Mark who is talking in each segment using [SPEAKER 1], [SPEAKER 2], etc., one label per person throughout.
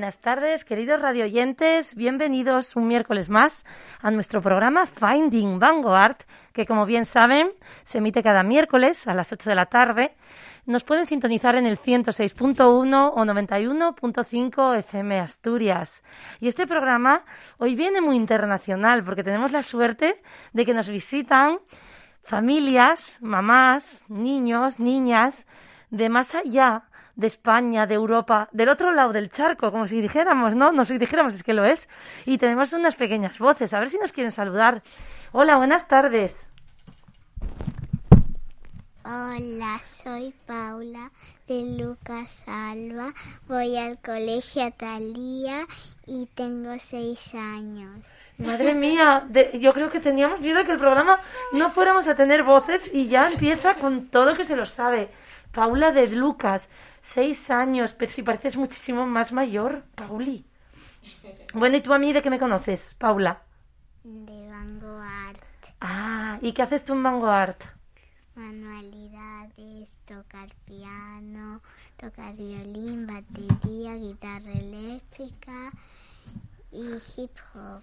[SPEAKER 1] Buenas tardes, queridos radioyentes. Bienvenidos un miércoles más a nuestro programa Finding Vanguard, que como bien saben se emite cada miércoles a las 8 de la tarde. Nos pueden sintonizar en el 106.1 o 91.5 FM Asturias. Y este programa hoy viene muy internacional porque tenemos la suerte de que nos visitan familias, mamás, niños, niñas de más allá de España, de Europa, del otro lado del charco, como si dijéramos, ¿no? No si dijéramos, es que lo es. Y tenemos unas pequeñas voces, a ver si nos quieren saludar. Hola, buenas tardes.
[SPEAKER 2] Hola, soy Paula de Lucas Alba, voy al colegio Atalía y tengo seis años.
[SPEAKER 1] Madre mía, yo creo que teníamos miedo que el programa no fuéramos a tener voces y ya empieza con todo que se lo sabe. Paula de Lucas, Seis años, pero si pareces muchísimo más mayor, Pauli. Bueno, ¿y tú a mí de qué me conoces, Paula?
[SPEAKER 2] De Vanguard.
[SPEAKER 1] Ah, ¿y qué haces tú en Vanguard?
[SPEAKER 2] Manualidades, tocar piano, tocar violín, batería, guitarra eléctrica y hip hop.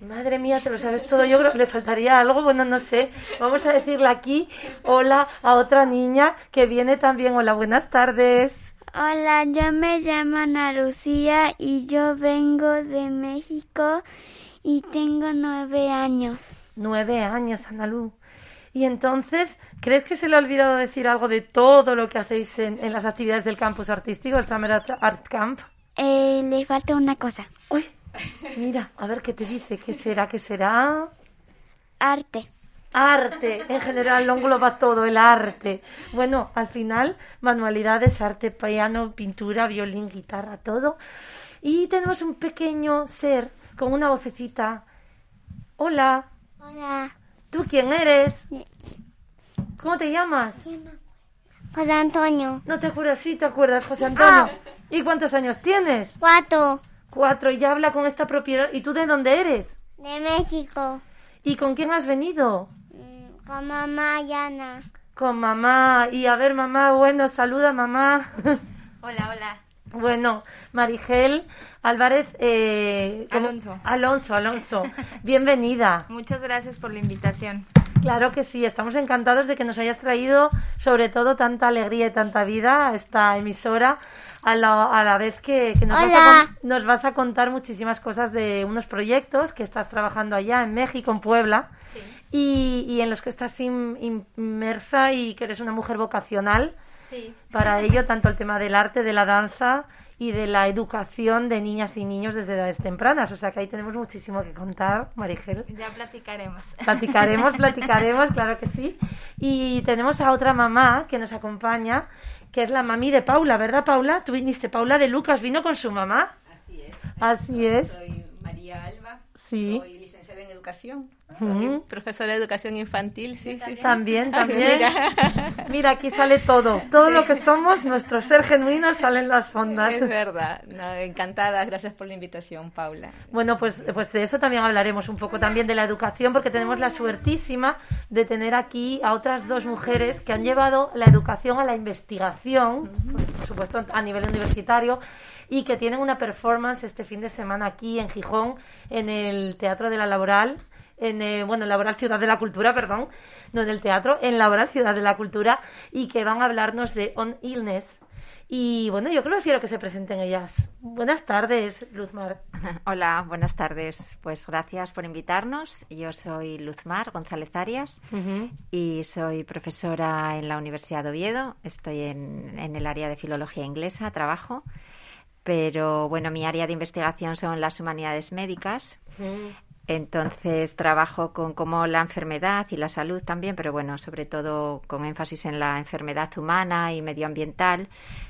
[SPEAKER 1] Madre mía, te lo sabes todo. Yo creo que le faltaría algo. Bueno, no sé. Vamos a decirle aquí hola a otra niña que viene también. Hola, buenas tardes.
[SPEAKER 3] Hola, yo me llamo Ana Lucía y yo vengo de México y tengo nueve años.
[SPEAKER 1] Nueve años, Ana Lu. Y entonces, ¿crees que se le ha olvidado decir algo de todo lo que hacéis en, las actividades del campus artístico, el Summer Art Camp?
[SPEAKER 3] Eh, le falta una cosa.
[SPEAKER 1] Uy, Mira, a ver qué te dice. ¿Qué será? ¿Qué será?
[SPEAKER 3] Arte.
[SPEAKER 1] Arte, en general lo engloba todo, el arte. Bueno, al final, manualidades, arte, piano, pintura, violín, guitarra, todo. Y tenemos un pequeño ser con una vocecita. Hola.
[SPEAKER 2] Hola.
[SPEAKER 1] ¿Tú quién eres? ¿Cómo te llamas?
[SPEAKER 2] José Antonio.
[SPEAKER 1] ¿No te acuerdas? Sí, te acuerdas, José Antonio. ¿Y cuántos años tienes?
[SPEAKER 2] Cuatro.
[SPEAKER 1] Cuatro, y ya habla con esta propiedad. ¿Y tú de dónde eres?
[SPEAKER 2] De México.
[SPEAKER 1] ¿Y con quién has venido?
[SPEAKER 2] Mm, Con mamá y Ana.
[SPEAKER 1] Con mamá. Y a ver, mamá, bueno, saluda mamá.
[SPEAKER 4] Hola, hola.
[SPEAKER 1] Bueno, Marigel Álvarez. Eh.
[SPEAKER 4] Alonso.
[SPEAKER 1] Alonso, Alonso. Bienvenida.
[SPEAKER 4] Muchas gracias por la invitación.
[SPEAKER 1] Claro que sí, estamos encantados de que nos hayas traído sobre todo tanta alegría y tanta vida a esta emisora, a la, a la vez que, que nos, vas a, nos vas a contar muchísimas cosas de unos proyectos que estás trabajando allá en México, en Puebla, y, y en los que estás in- inmersa y que eres una mujer vocacional
[SPEAKER 4] Sí.
[SPEAKER 1] para ello, tanto el tema del arte, de la danza y de la educación de niñas y niños desde edades tempranas. O sea que ahí tenemos muchísimo que contar, Marigel.
[SPEAKER 4] Ya platicaremos.
[SPEAKER 1] Platicaremos, platicaremos, claro que sí. Y tenemos a otra mamá que nos acompaña, que es la mami de Paula, ¿verdad, Paula? Tú viniste, Paula de Lucas, vino con su mamá.
[SPEAKER 5] Así es.
[SPEAKER 1] Así es.
[SPEAKER 5] Soy María Alba.
[SPEAKER 1] Sí.
[SPEAKER 5] Soy licenciada en educación. Profesora de educación infantil, sí, sí. sí.
[SPEAKER 1] También, también.
[SPEAKER 5] mira.
[SPEAKER 1] Mira, aquí sale todo. Todo lo que somos, nuestro ser genuino sale en las ondas.
[SPEAKER 5] Es verdad. No, encantada. Gracias por la invitación, Paula.
[SPEAKER 1] Bueno, pues, pues de eso también hablaremos un poco también de la educación, porque tenemos la suertísima de tener aquí a otras dos mujeres que han llevado la educación a la investigación, por supuesto a nivel universitario, y que tienen una performance este fin de semana aquí en Gijón, en el Teatro de la Laboral. En, eh, bueno, en Laboral Ciudad de la Cultura, perdón, no en el teatro, en Laboral Ciudad de la Cultura, y que van a hablarnos de On Illness. Y bueno, yo creo que prefiero que se presenten ellas. Buenas tardes, Luzmar.
[SPEAKER 6] Hola, buenas tardes. Pues gracias por invitarnos. Yo soy Luzmar González Arias y soy profesora en la Universidad de Oviedo. Estoy en, en el área de filología inglesa, trabajo. Pero bueno, mi área de investigación son las humanidades médicas. Entonces trabajo con como la enfermedad y la salud también, pero bueno, sobre todo con énfasis en la enfermedad humana y medioambiental,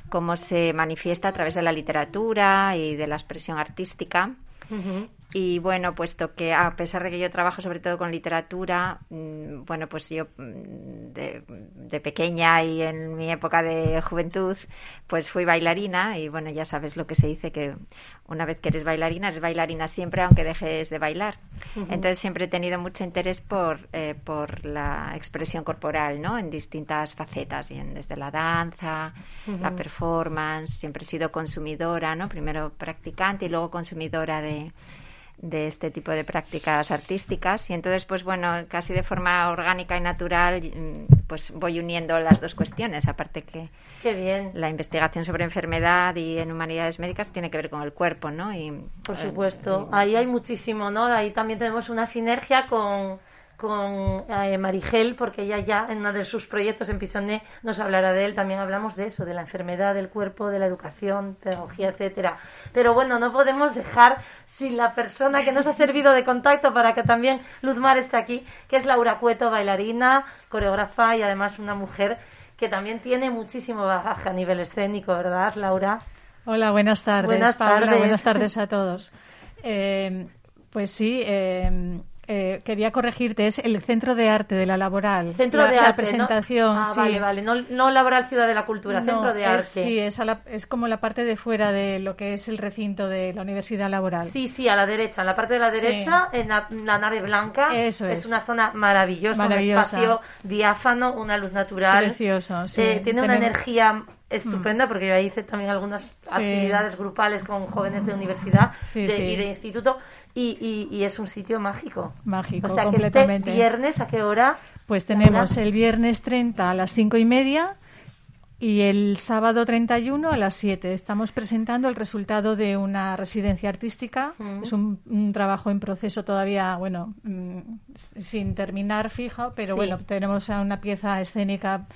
[SPEAKER 6] cómo se manifiesta a través de la literatura y de la expresión artística. Y bueno, puesto que a pesar de que yo trabajo sobre todo con literatura, mm, bueno, pues yo mm, de, de pequeña y en mi época de juventud, pues fui bailarina y bueno, ya sabes lo que se dice que una vez que eres bailarina, eres bailarina siempre aunque dejes de bailar. Entonces siempre he tenido mucho interés por, eh, por la expresión corporal, ¿no? En distintas facetas, bien desde la danza, la performance, siempre he sido consumidora, ¿no? Primero practicante y luego consumidora de, de este tipo de prácticas artísticas y entonces pues bueno casi de forma orgánica y natural mm, pues voy uniendo las dos cuestiones aparte que
[SPEAKER 1] Qué bien,
[SPEAKER 6] la investigación sobre enfermedad y en humanidades médicas tiene que ver con el cuerpo no y
[SPEAKER 1] por
[SPEAKER 6] eh,
[SPEAKER 1] supuesto. Ahí hay muchísimo, ¿no? Ahí también tenemos una sinergia con, con eh, Marigel, porque ella ya en uno de sus proyectos en Pisoné nos hablará de él. También hablamos de eso, de la enfermedad del cuerpo, de la educación, pedagogía, etcétera. Pero bueno, no podemos dejar sin la persona que nos ha servido de contacto para que también Luzmar esté aquí, que es Laura Cueto, bailarina, coreógrafa y además una mujer que también tiene muchísimo bagaje a nivel escénico, ¿verdad, Laura?
[SPEAKER 7] Hola, buenas tardes.
[SPEAKER 1] Buenas
[SPEAKER 7] Paula,
[SPEAKER 1] tardes.
[SPEAKER 7] buenas tardes a todos. Eh, pues sí, eh, eh, quería corregirte, es el Centro de Arte de la Laboral.
[SPEAKER 1] Centro
[SPEAKER 7] la,
[SPEAKER 1] de
[SPEAKER 7] la
[SPEAKER 1] arte,
[SPEAKER 7] presentación,
[SPEAKER 1] ¿no? Ah,
[SPEAKER 7] sí.
[SPEAKER 1] vale, vale. No, no Laboral Ciudad de la Cultura,
[SPEAKER 7] No,
[SPEAKER 1] Centro de
[SPEAKER 7] es-
[SPEAKER 1] Arte.
[SPEAKER 7] sí, es, a la- es como la parte de fuera de lo que es el recinto de la Universidad Laboral.
[SPEAKER 1] Sí, sí, a la derecha, en la parte de la
[SPEAKER 7] Sí.
[SPEAKER 1] derecha, en la, la nave blanca.
[SPEAKER 7] Eso es.
[SPEAKER 1] una zona maravillosa,
[SPEAKER 7] Maravillosa.
[SPEAKER 1] un espacio diáfano, una luz natural.
[SPEAKER 7] Precioso, sí.
[SPEAKER 1] Eh, tiene una
[SPEAKER 7] Tenemos- Mm.
[SPEAKER 1] energía estupenda porque yo ahí hice también algunas actividades grupales con jóvenes de universidad
[SPEAKER 7] Sí,
[SPEAKER 1] de-
[SPEAKER 7] sí.
[SPEAKER 1] y de instituto y, y- y es un sitio mágico.
[SPEAKER 7] Mágico,
[SPEAKER 1] O sea que este
[SPEAKER 7] completamente.
[SPEAKER 1] viernes, ¿a qué hora?
[SPEAKER 7] Pues tenemos el viernes 30 a las cinco y media y el sábado 31 a las 7. Estamos presentando el resultado de una residencia artística.
[SPEAKER 1] Mm.
[SPEAKER 7] Es un, un trabajo en proceso todavía, bueno, mm, sin terminar fijo, pero bueno, tenemos una pieza escénica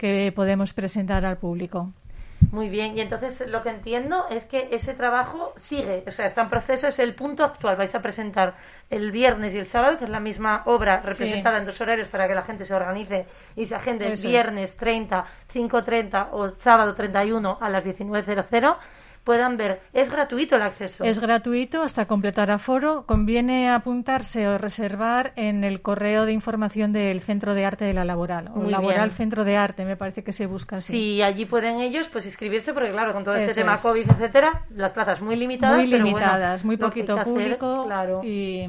[SPEAKER 7] que podemos presentar al público.
[SPEAKER 1] Muy bien, y entonces lo que entiendo es que ese trabajo sigue, o sea, está en proceso, es el punto actual. Vais a presentar el viernes y el sábado, que es la misma obra representada en dos horarios para que la gente se organice y se agende
[SPEAKER 7] Eso es.
[SPEAKER 1] viernes 30, 5.30 o sábado 31 a las 19.00, puedan ver. Es gratuito el acceso.
[SPEAKER 7] Es gratuito hasta completar aforo. Conviene apuntarse o reservar en el correo de información del Centro de Arte de la Laboral. O
[SPEAKER 1] Muy
[SPEAKER 7] Laboral
[SPEAKER 1] bien.
[SPEAKER 7] Centro de Arte, me parece que se busca así.
[SPEAKER 1] Sí, allí pueden ellos pues inscribirse porque claro, con todo este
[SPEAKER 7] Eso
[SPEAKER 1] tema
[SPEAKER 7] es.
[SPEAKER 1] COVID, etcétera, las plazas muy limitadas,
[SPEAKER 7] muy
[SPEAKER 1] pero bueno,
[SPEAKER 7] limitadas, muy poquito
[SPEAKER 1] que hacer,
[SPEAKER 7] público
[SPEAKER 1] claro.
[SPEAKER 7] y,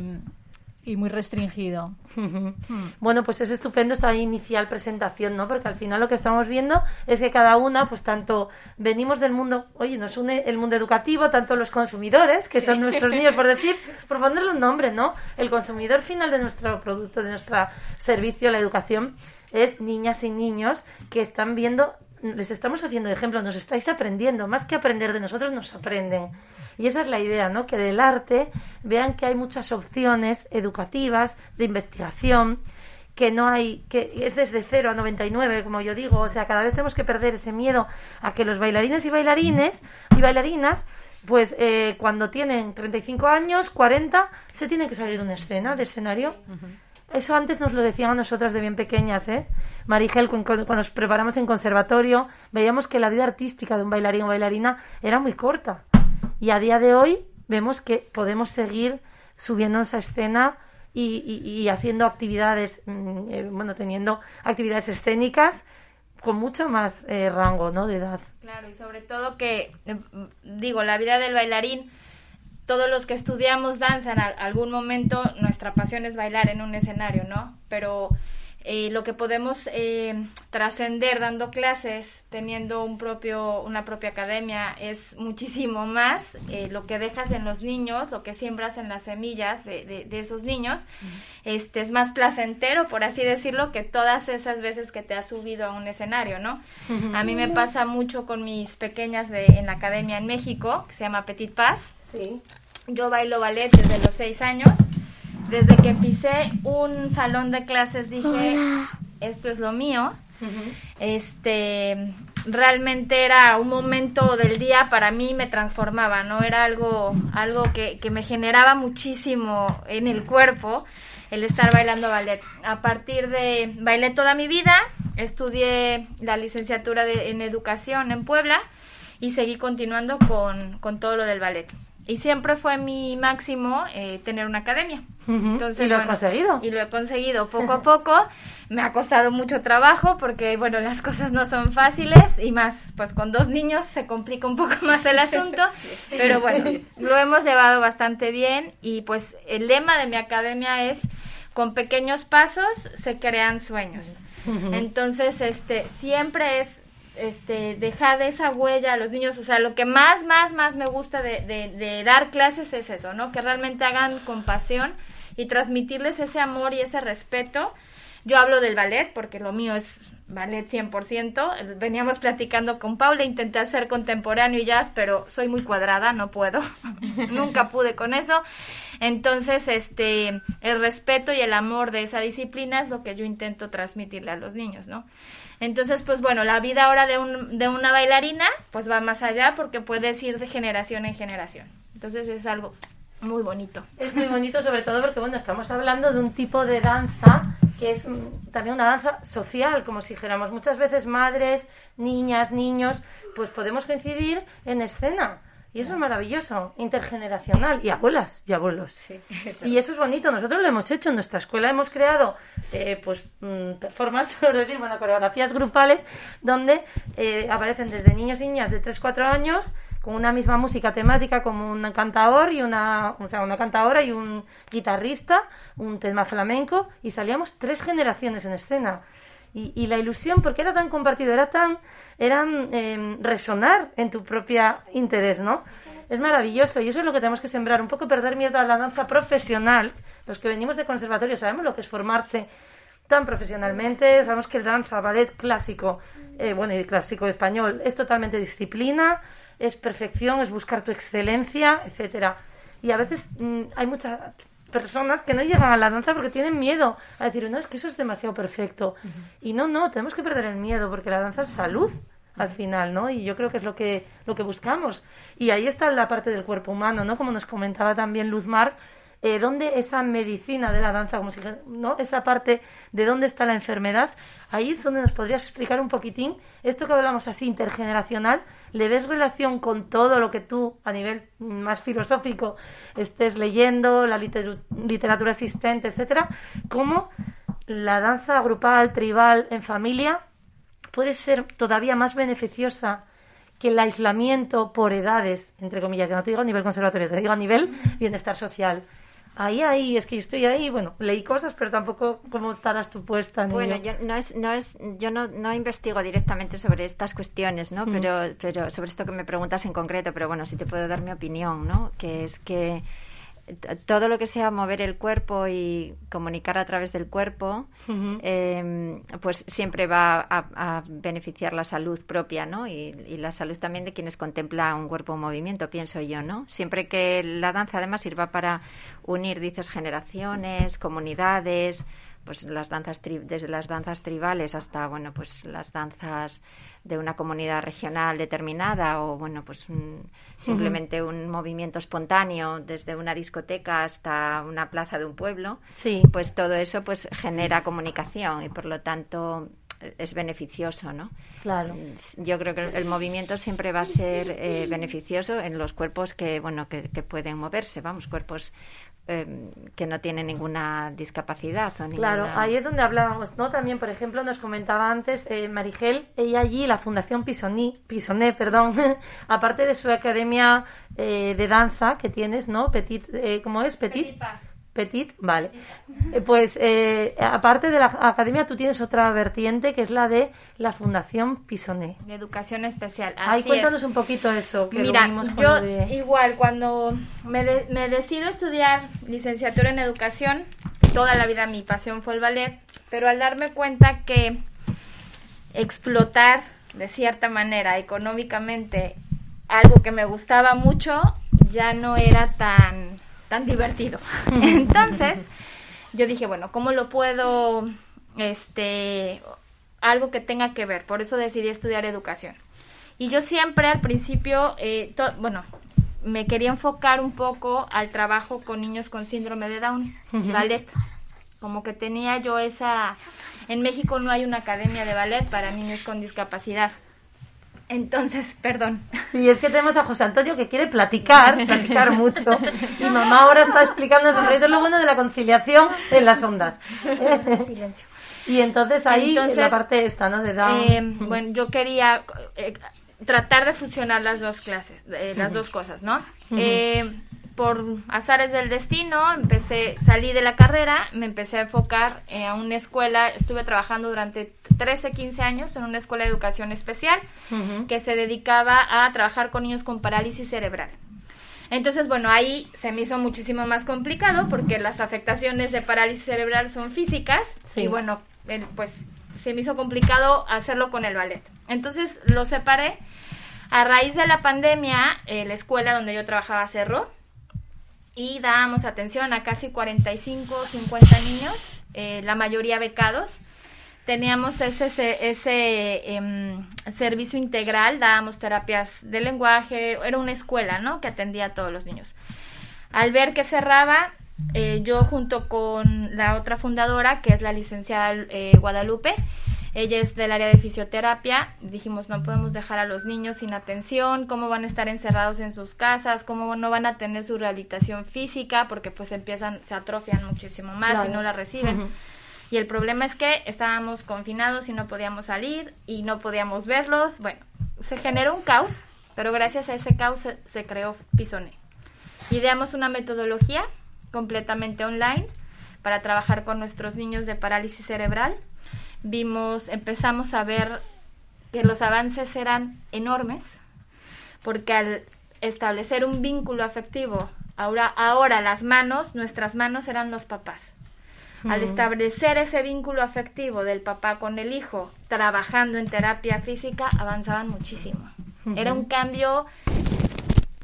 [SPEAKER 7] y muy restringido.
[SPEAKER 1] Bueno, pues es estupendo esta inicial presentación, ¿no? Porque al final lo que estamos viendo es que cada una, pues tanto venimos del mundo, oye, nos une el mundo educativo, tanto los consumidores, que son nuestros niños, por decir, por ponerle un nombre, ¿no? El consumidor final de nuestro producto, de nuestro servicio, la educación, es niñas y niños que están viendo, les estamos haciendo ejemplo, nos estáis aprendiendo, más que aprender de nosotros, nos aprenden. Y esa es la idea, ¿no? Que del arte vean que hay muchas opciones educativas, de investigación, que no hay, que es desde 0 a 99, como yo digo, o sea, cada vez tenemos que perder ese miedo a que los bailarines y bailarines y bailarinas, pues eh, cuando tienen 35 años, 40, se tienen que salir de una escena, de escenario. Eso antes nos lo decían a nosotras de bien pequeñas, ¿eh? Marigel, cuando nos preparamos en conservatorio, veíamos que la vida artística de un bailarín o bailarina era muy corta. Y a día de hoy vemos que podemos seguir subiéndonos a escena y, haciendo actividades, mm, eh, bueno, teniendo actividades escénicas con mucho más eh, rango, ¿no? De edad.
[SPEAKER 4] Claro, y sobre todo que, eh, digo, la vida del bailarín, todos los que estudiamos danza en algún momento, nuestra pasión es bailar en un escenario, ¿no? Pero eh, lo que podemos eh, trascender dando clases, teniendo un propio, una propia academia, es muchísimo más eh, lo que dejas en los niños, lo que siembras en las semillas de, de, esos niños. Este es más placentero, por así decirlo, que todas esas veces que te has subido a un escenario, ¿no? A mí me pasa mucho con mis pequeñas de, en la academia en México, que se llama Petit Paz.
[SPEAKER 1] Sí.
[SPEAKER 4] Yo bailo ballet desde los seis años desde que pisé un salón de clases dije, esto es lo mío. Este, realmente era un momento del día para mí me transformaba, ¿no? Era algo, algo que, que me generaba muchísimo en el cuerpo el estar bailando ballet. A partir de, bailé toda mi vida, estudié la licenciatura de, en educación en Puebla y seguí continuando con, con todo lo del ballet y siempre fue mi máximo eh, tener una academia.
[SPEAKER 1] Entonces, ¿Y lo has conseguido?
[SPEAKER 4] Y lo he conseguido poco a poco. Me ha costado mucho trabajo porque, bueno, las cosas no son fáciles y más, pues con dos niños se complica un poco más el asunto. Pero bueno, lo hemos llevado bastante bien y pues el lema de mi academia es con pequeños pasos se crean sueños. Entonces, este, siempre es este, dejar esa huella a los niños. O sea, lo que más, más, más me gusta de, de, dar clases es eso, ¿no? Que realmente hagan compasión y transmitirles ese amor y ese respeto. Yo hablo del ballet porque lo mío es ballet 100%. Veníamos platicando con Paula, intenté hacer contemporáneo y jazz, pero soy muy cuadrada, no puedo. Nunca pude con eso. Entonces, este, el respeto y el amor de esa disciplina es lo que yo intento transmitirle a los niños, ¿no? Entonces, pues bueno, la vida ahora de, un, de una bailarina, pues va más allá porque puedes ir de generación en generación. Entonces es algo muy bonito.
[SPEAKER 1] Es muy bonito sobre todo porque, bueno, estamos hablando de un tipo de danza que es también una danza social, como si dijéramos muchas veces madres, niñas, niños, pues podemos coincidir en escena y eso es maravilloso, intergeneracional. Y abuelas y abuelos. y eso es bonito. Nosotros lo hemos hecho. En nuestra escuela hemos creado eh, pues mm, performance, por decir, bueno, coreografías grupales donde eh, aparecen desde niños y niñas de 3-4 años con una misma música temática como un cantador y una, o sea, una cantadora y un guitarrista, un tema flamenco y salíamos tres generaciones en escena. Y, la ilusión, porque era tan compartido, era tan, eran em, resonar en tu propia interés, ¿no? Es maravilloso y eso es lo que tenemos que sembrar, un poco perder miedo a la danza profesional. Los que venimos de conservatorio sabemos lo que es formarse tan profesionalmente, sabemos que danza, ballet clásico, eh, bueno, y clásico español, es totalmente disciplina, es perfección, es buscar tu excelencia, etcétera. Y a veces mm, hay mucha personas que no llegan a la danza porque tienen miedo a decir, no, es que eso es demasiado perfecto. Y no, no, tenemos que perder el miedo porque la danza es salud al final, ¿no? Y yo creo que es lo que, lo que buscamos. Y ahí está la parte del cuerpo humano, ¿no? Como nos comentaba también Luzmar, eh, dónde esa medicina de la danza, como si, ¿no? Esa parte de dónde está la enfermedad, ahí es donde nos podrías explicar un poquitín esto que hablamos así intergeneracional, ¿le ves relación con todo lo que tú a nivel más filosófico estés leyendo, la literatura asistente, etcétera? ¿Cómo la danza grupal, tribal, en familia puede ser todavía más beneficiosa que el aislamiento por edades, entre comillas, ya no te digo a nivel conservatorio, te digo a nivel bienestar social. Ahí, ahí, es que yo estoy ahí, bueno, leí cosas, pero tampoco cómo estarás tú puesta. Ni
[SPEAKER 6] Bueno, yo no es, no es, yo no, no investigo directamente sobre estas cuestiones, ¿no?
[SPEAKER 1] Mm.
[SPEAKER 6] Pero, pero sobre esto que me preguntas en concreto, pero bueno, sí te puedo dar mi opinión, ¿no? Que es que todo lo que sea mover el cuerpo y comunicar a través del cuerpo, eh, pues siempre va a, a beneficiar la salud propia, ¿no? Y, y la salud también de quienes contempla un cuerpo en movimiento, pienso yo, ¿no? Siempre que la danza además sirva para unir, dices, generaciones, comunidades, pues las danzas tri- desde las danzas tribales hasta bueno pues las danzas de una comunidad regional determinada o bueno pues un- simplemente un movimiento espontáneo desde una discoteca hasta una plaza de un pueblo
[SPEAKER 1] Sí.
[SPEAKER 6] pues todo eso pues genera comunicación y por lo tanto es beneficioso no
[SPEAKER 1] Claro.
[SPEAKER 6] yo creo que el, el movimiento siempre va a ser eh, beneficioso en los cuerpos que bueno que, que pueden moverse vamos cuerpos eh, que no tienen ninguna discapacidad o
[SPEAKER 1] Claro,
[SPEAKER 6] ninguna-
[SPEAKER 1] ahí es donde hablábamos, ¿no? También, por ejemplo, nos comentaba antes eh, Marigel, ella allí, la Fundación Pisoní, Pisoné, perdón, aparte de su academia eh, de danza que tienes, ¿no? Petit, eh, ¿cómo es? Petit. Petit, vale. Eh, Pues eh, aparte de la academia, tú tienes otra vertiente que es la de la Fundación Pisoné.
[SPEAKER 4] De educación especial. Así
[SPEAKER 1] cuéntanos
[SPEAKER 4] es.
[SPEAKER 1] un poquito eso. Que
[SPEAKER 4] Mira, yo
[SPEAKER 1] de-
[SPEAKER 4] igual cuando me, de- me decido estudiar licenciatura en educación, toda la vida mi pasión fue el ballet, pero al darme cuenta que explotar de cierta manera económicamente algo que me gustaba mucho ya no era tan tan divertido. Entonces, yo dije, bueno, ¿cómo lo puedo este algo que tenga que ver? Por eso decidí estudiar educación. Y yo siempre al principio, eh, to- bueno, me quería enfocar un poco al trabajo con niños con síndrome de Down y ballet. Como que tenía yo esa... En México no hay una academia de ballet para niños con discapacidad. Entonces, perdón.
[SPEAKER 1] Sí, es que tenemos a José Antonio que quiere platicar, platicar mucho. Y mamá ahora está explicando sobre todo lo bueno de la conciliación en las ondas.
[SPEAKER 4] Silencio.
[SPEAKER 1] Y entonces ahí
[SPEAKER 4] Entonces,
[SPEAKER 1] la parte esta, ¿no? De.
[SPEAKER 4] Eh, bueno, yo quería eh, tratar de fusionar las dos clases, eh, las dos cosas, ¿no? Por azares del destino, empecé, salí de la carrera, me empecé a enfocar eh, a una escuela, estuve trabajando durante 13, 15 años en una escuela de educación especial
[SPEAKER 1] Ujú.
[SPEAKER 4] que se dedicaba a trabajar con niños con parálisis cerebral. Entonces, bueno, ahí se me hizo muchísimo más complicado porque las afectaciones de parálisis cerebral son físicas
[SPEAKER 1] Sí.
[SPEAKER 4] y bueno, pues se me hizo complicado hacerlo con el ballet. Entonces lo separé. A raíz de la pandemia, eh, la escuela donde yo trabajaba cerró y dábamos atención a casi 45 o 50 niños, eh, la mayoría becados. Teníamos ese, ese, em, servicio integral, dábamos terapias de lenguaje, era una escuela, ¿no? Que atendía a todos los niños. Al ver que cerraba, eh, yo junto con la otra fundadora, que es la licenciada eh, Guadalupe, ella es del área de fisioterapia, dijimos no podemos dejar a los niños sin atención, cómo van a estar encerrados en sus casas, cómo no van a tener su rehabilitación física, porque pues empiezan, se atrofian muchísimo más
[SPEAKER 1] Claro.
[SPEAKER 4] y no la reciben. Y el problema es que estábamos confinados y no podíamos salir y no podíamos verlos. Bueno, se generó un caos, pero gracias a ese caos se, se creó Pisone. Ideamos una metodología completamente online para trabajar con nuestros niños de parálisis cerebral. Vimos, empezamos a ver que los avances eran enormes, porque al establecer un vínculo afectivo, ahora, ahora las manos, nuestras manos eran los papás. Al establecer ese vínculo afectivo del papá con el hijo, trabajando en terapia física, avanzaban muchísimo. Era un cambio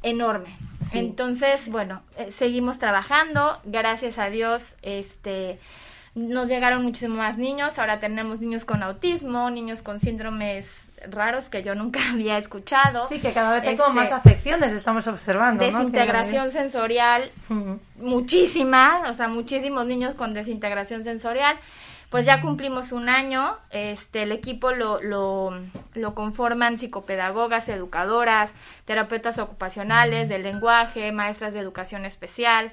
[SPEAKER 4] enorme. Entonces, bueno, eh, seguimos trabajando, gracias a Dios, este nos llegaron muchísimos más niños, ahora tenemos niños con autismo, niños con síndromes raros que yo nunca había escuchado.
[SPEAKER 1] Sí, que cada vez hay como
[SPEAKER 4] Este,
[SPEAKER 1] más afecciones, estamos observando.
[SPEAKER 4] Desintegración sensorial,
[SPEAKER 1] Ujú.
[SPEAKER 4] muchísima, o sea, muchísimos niños con desintegración sensorial. Pues ya cumplimos un año, este, el equipo lo, lo, lo conforman psicopedagogas, educadoras, terapeutas ocupacionales del lenguaje, maestras de educación especial.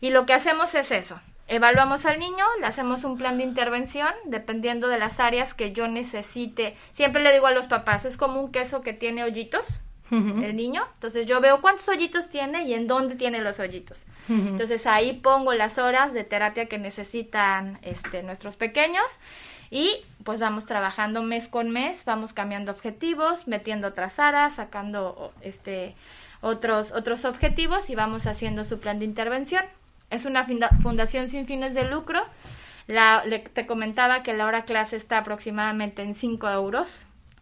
[SPEAKER 4] Y lo que hacemos es eso, evaluamos al niño, le hacemos un plan de intervención dependiendo de las áreas que yo necesite. Siempre le digo a los papás, es como un queso que tiene hoyitos. el niño. Entonces yo veo cuántos hoyitos tiene y en dónde tiene los hoyitos. Entonces ahí pongo las horas de terapia que necesitan este, nuestros pequeños y pues vamos trabajando mes con mes, vamos cambiando objetivos, metiendo otras aras, sacando este, otros, otros objetivos y vamos haciendo su plan de intervención. Es una fundación sin fines de lucro. La, te comentaba que la hora clase está aproximadamente en 5 euros,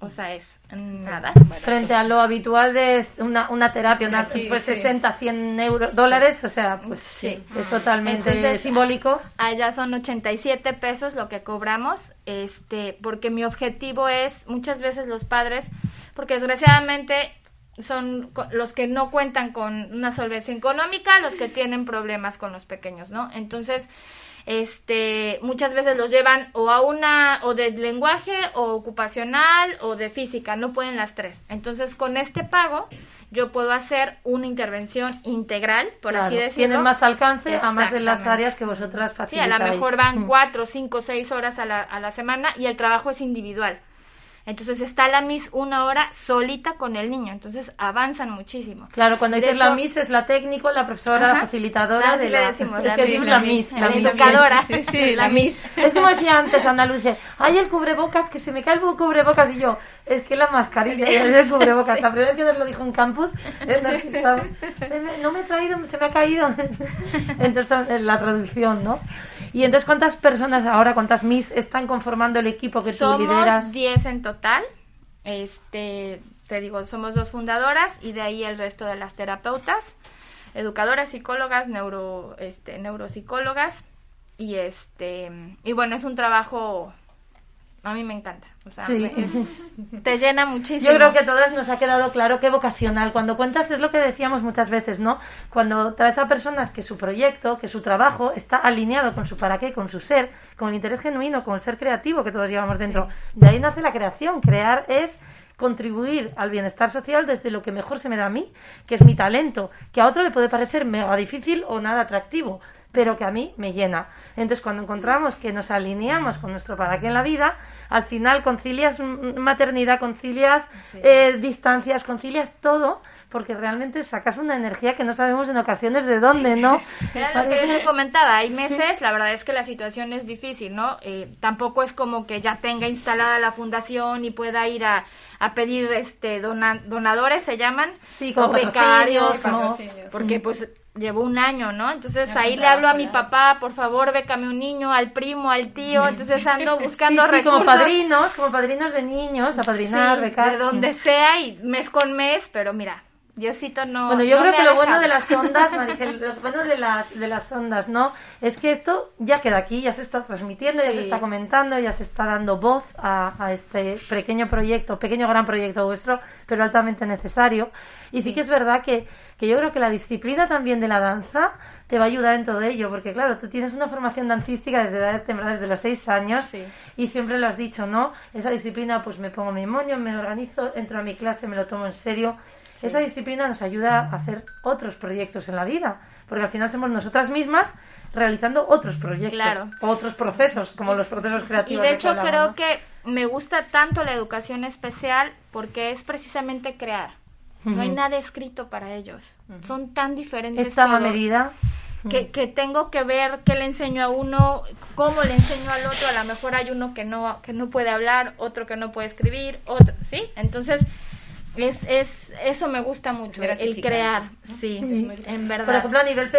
[SPEAKER 4] o sea, es nada.
[SPEAKER 1] Frente a lo habitual de una, una terapia, una, pues 60, 100 euros, dólares, o sea, pues sí, es totalmente simbólico.
[SPEAKER 4] Allá son 87 pesos lo que cobramos, este, porque mi objetivo es, muchas veces los padres, porque desgraciadamente son los que no cuentan con una solvencia económica, los que tienen problemas con los pequeños, ¿no? Entonces, este, muchas veces los llevan o a una, o de lenguaje, o ocupacional, o de física, no pueden las tres. Entonces, con este pago, yo puedo hacer una intervención integral, por así decirlo.
[SPEAKER 1] Tienen más alcance a más de las áreas que vosotras facilitáis.
[SPEAKER 4] Sí, a lo mejor van mm. cuatro, cinco, seis horas a la, a la semana y el trabajo es individual. Entonces está la Miss una hora solita con el niño, entonces avanzan muchísimo.
[SPEAKER 1] Claro, cuando dices la Miss es la técnico, la profesora, la facilitadora de la...
[SPEAKER 4] Decimos, es que la, Miss, la, educadora.
[SPEAKER 5] Sí, sí, la Miss.
[SPEAKER 1] Es como decía antes Ana Luce, hay el cubrebocas, que se me cae el cubrebocas y yo, es que la mascarilla es el cubrebocas. La primera vez que nos lo dijo en campus, no me he traído, se me ha caído. Entonces, la traducción, ¿no? Y entonces, ¿cuántas personas ahora, cuántas Miss están conformando el equipo que tú lideras?
[SPEAKER 4] Somos 10 en total. Este, te digo, somos dos fundadoras y de ahí el resto de las terapeutas, educadoras, psicólogas, neuro, este, neuropsicólogas y este, y bueno, es un trabajo a mí me encanta. O sea, te llena muchísimo.
[SPEAKER 1] Yo creo que a todas nos ha quedado claro que vocacional. Cuando cuentas es lo que decíamos muchas veces, ¿no? Cuando traes a personas que su proyecto, que su trabajo está alineado con su para qué, con su ser, con el interés genuino, con el ser creativo que todos llevamos dentro. De ahí nace la creación. Crear es contribuir al bienestar social desde lo que mejor se me da a mí, que es mi talento, que a otro le puede parecer mega difícil o nada atractivo pero que a mí me llena. Entonces, cuando encontramos que nos alineamos con nuestro para qué en la vida, al final concilias maternidad, concilias eh, distancias, concilias todo, porque realmente sacas una energía que no sabemos en ocasiones de dónde, ¿no?
[SPEAKER 4] Era lo que yo comentaba, hay meses, la verdad es que la situación es difícil, ¿no? Eh, tampoco es como que ya tenga instalada la fundación y pueda ir a, a pedir este donadores, se llaman,
[SPEAKER 1] sí, como becarios,
[SPEAKER 4] porque pues llevo un año, ¿no? Entonces ahí le hablo a mi papá, por favor, bécame un niño, al primo, al tío, entonces ando buscando
[SPEAKER 1] sí, como padrinos, como padrinos de niños, a padrinar, becar.
[SPEAKER 4] De donde sea y mes con mes, pero mira, Diosito no.
[SPEAKER 1] Bueno, yo creo que lo bueno de las ondas, Maricel, lo bueno de, la, de las ondas, ¿no? Es que esto ya queda aquí, ya se está transmitiendo, ya se está comentando, ya se está dando voz a, a, este pequeño proyecto, pequeño gran proyecto vuestro, pero altamente necesario. Y sí, que es verdad que, que yo creo que la disciplina también de la danza te va a ayudar en todo ello, porque claro, tú tienes una formación dancística desde edad temprana, desde los seis años, y siempre lo has dicho, ¿no? Esa disciplina, pues me pongo mi moño, me organizo, entro a mi clase, me lo tomo en serio esa disciplina nos ayuda a hacer otros proyectos en la vida, porque al final somos nosotras mismas realizando otros proyectos, otros procesos, como los procesos creativos.
[SPEAKER 4] Y de hecho creo que me gusta tanto la educación especial porque es precisamente crear. No hay nada escrito para ellos. Son tan diferentes.
[SPEAKER 1] Esta medida.
[SPEAKER 4] Que, que, tengo que ver qué le enseño a uno, cómo le enseño al otro. A lo mejor hay uno que no, que no puede hablar, otro que no puede escribir, otro, ¿sí? Entonces, es, es, eso me gusta mucho, el crear, sí, en verdad.
[SPEAKER 1] Por ejemplo, a nivel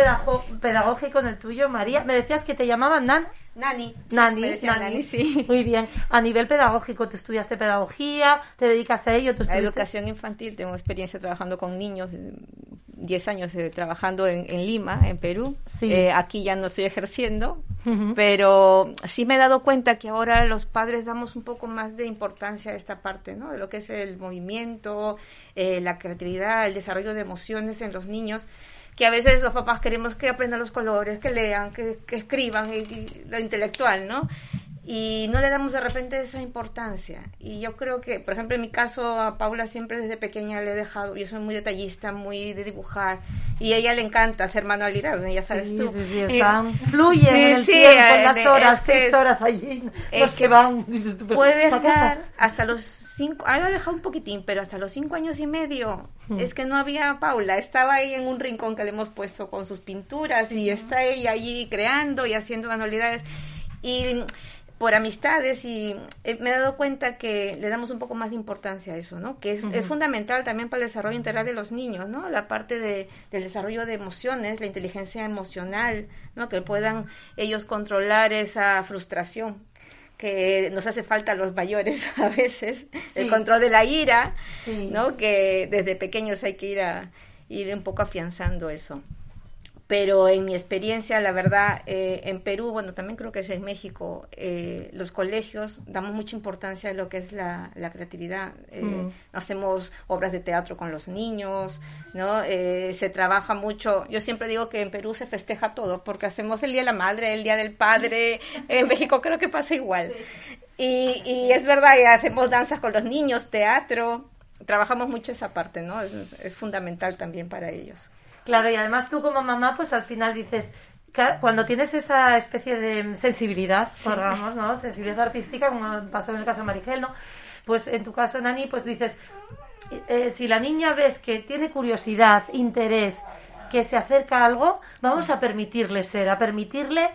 [SPEAKER 1] pedagógico en el tuyo, María, me decías que te llamaban Nan.
[SPEAKER 5] Nani.
[SPEAKER 1] Nani, Nani, sí. Muy bien. A nivel pedagógico, tú estudiaste pedagogía, te dedicas a ello. ¿tú
[SPEAKER 5] a educación infantil, tengo experiencia trabajando con niños, 10 años eh, trabajando en, Lima, en Perú. Sí. Eh, aquí ya no estoy ejerciendo, pero sí me he dado cuenta que ahora los padres damos un poco más de importancia a esta parte, ¿no? De lo que es el movimiento, eh, la creatividad, el desarrollo de emociones en los niños que a veces los papás queremos que aprendan los colores, que lean, que, escriban, y, lo intelectual, ¿no? Y no le damos de repente esa importancia. Y yo creo que, por ejemplo, en mi caso, a Paula siempre desde pequeña le he dejado, yo soy muy detallista, muy de dibujar, y a ella le encanta hacer manualidades, ya sabes tú.
[SPEAKER 1] Sí, sí, están, fluyen en el tiempo, en las horas, seis horas allí, los que van.
[SPEAKER 5] Puede estar hasta los cinco, ahora ha dejado un poquitín, pero hasta los cinco años y medio, hmm. es que no había Paula, estaba ahí en un rincón que le hemos puesto con sus pinturas, y está ella allí creando y haciendo manualidades. Y por amistades y eh, me he dado cuenta que le damos un poco más de importancia a eso, ¿no? Que es, fundamental también para el desarrollo integral de los niños, ¿no? La parte de, del desarrollo de emociones, la inteligencia emocional, ¿no? Que puedan ellos controlar esa frustración que nos hace falta a los mayores a veces, el control de la ira, ¿no? Que desde pequeños hay que ir a ir un poco afianzando eso pero en mi experiencia, la verdad, eh, en Perú, bueno, también creo que es en México, eh, los colegios damos mucha importancia a lo que es la, creatividad. Eh, mm. Hacemos obras de teatro con los niños, ¿no? se trabaja mucho. Yo siempre digo que en Perú se festeja todo, porque hacemos el Día de la Madre, el Día del Padre. En México creo que pasa igual. Y, y es verdad, y hacemos danzas con los niños, teatro. Trabajamos mucho esa parte, ¿no? es fundamental también para ellos.
[SPEAKER 1] Claro, y además tú como mamá, pues al final dices, cuando tienes esa especie de sensibilidad, digamos, ¿no? Sensibilidad artística, como pasó en el caso de Marigel, ¿no? Pues en tu caso, Nani, pues dices, eh, si la niña ves que tiene curiosidad, interés, que se acerca a algo, vamos a permitirle ser, a permitirle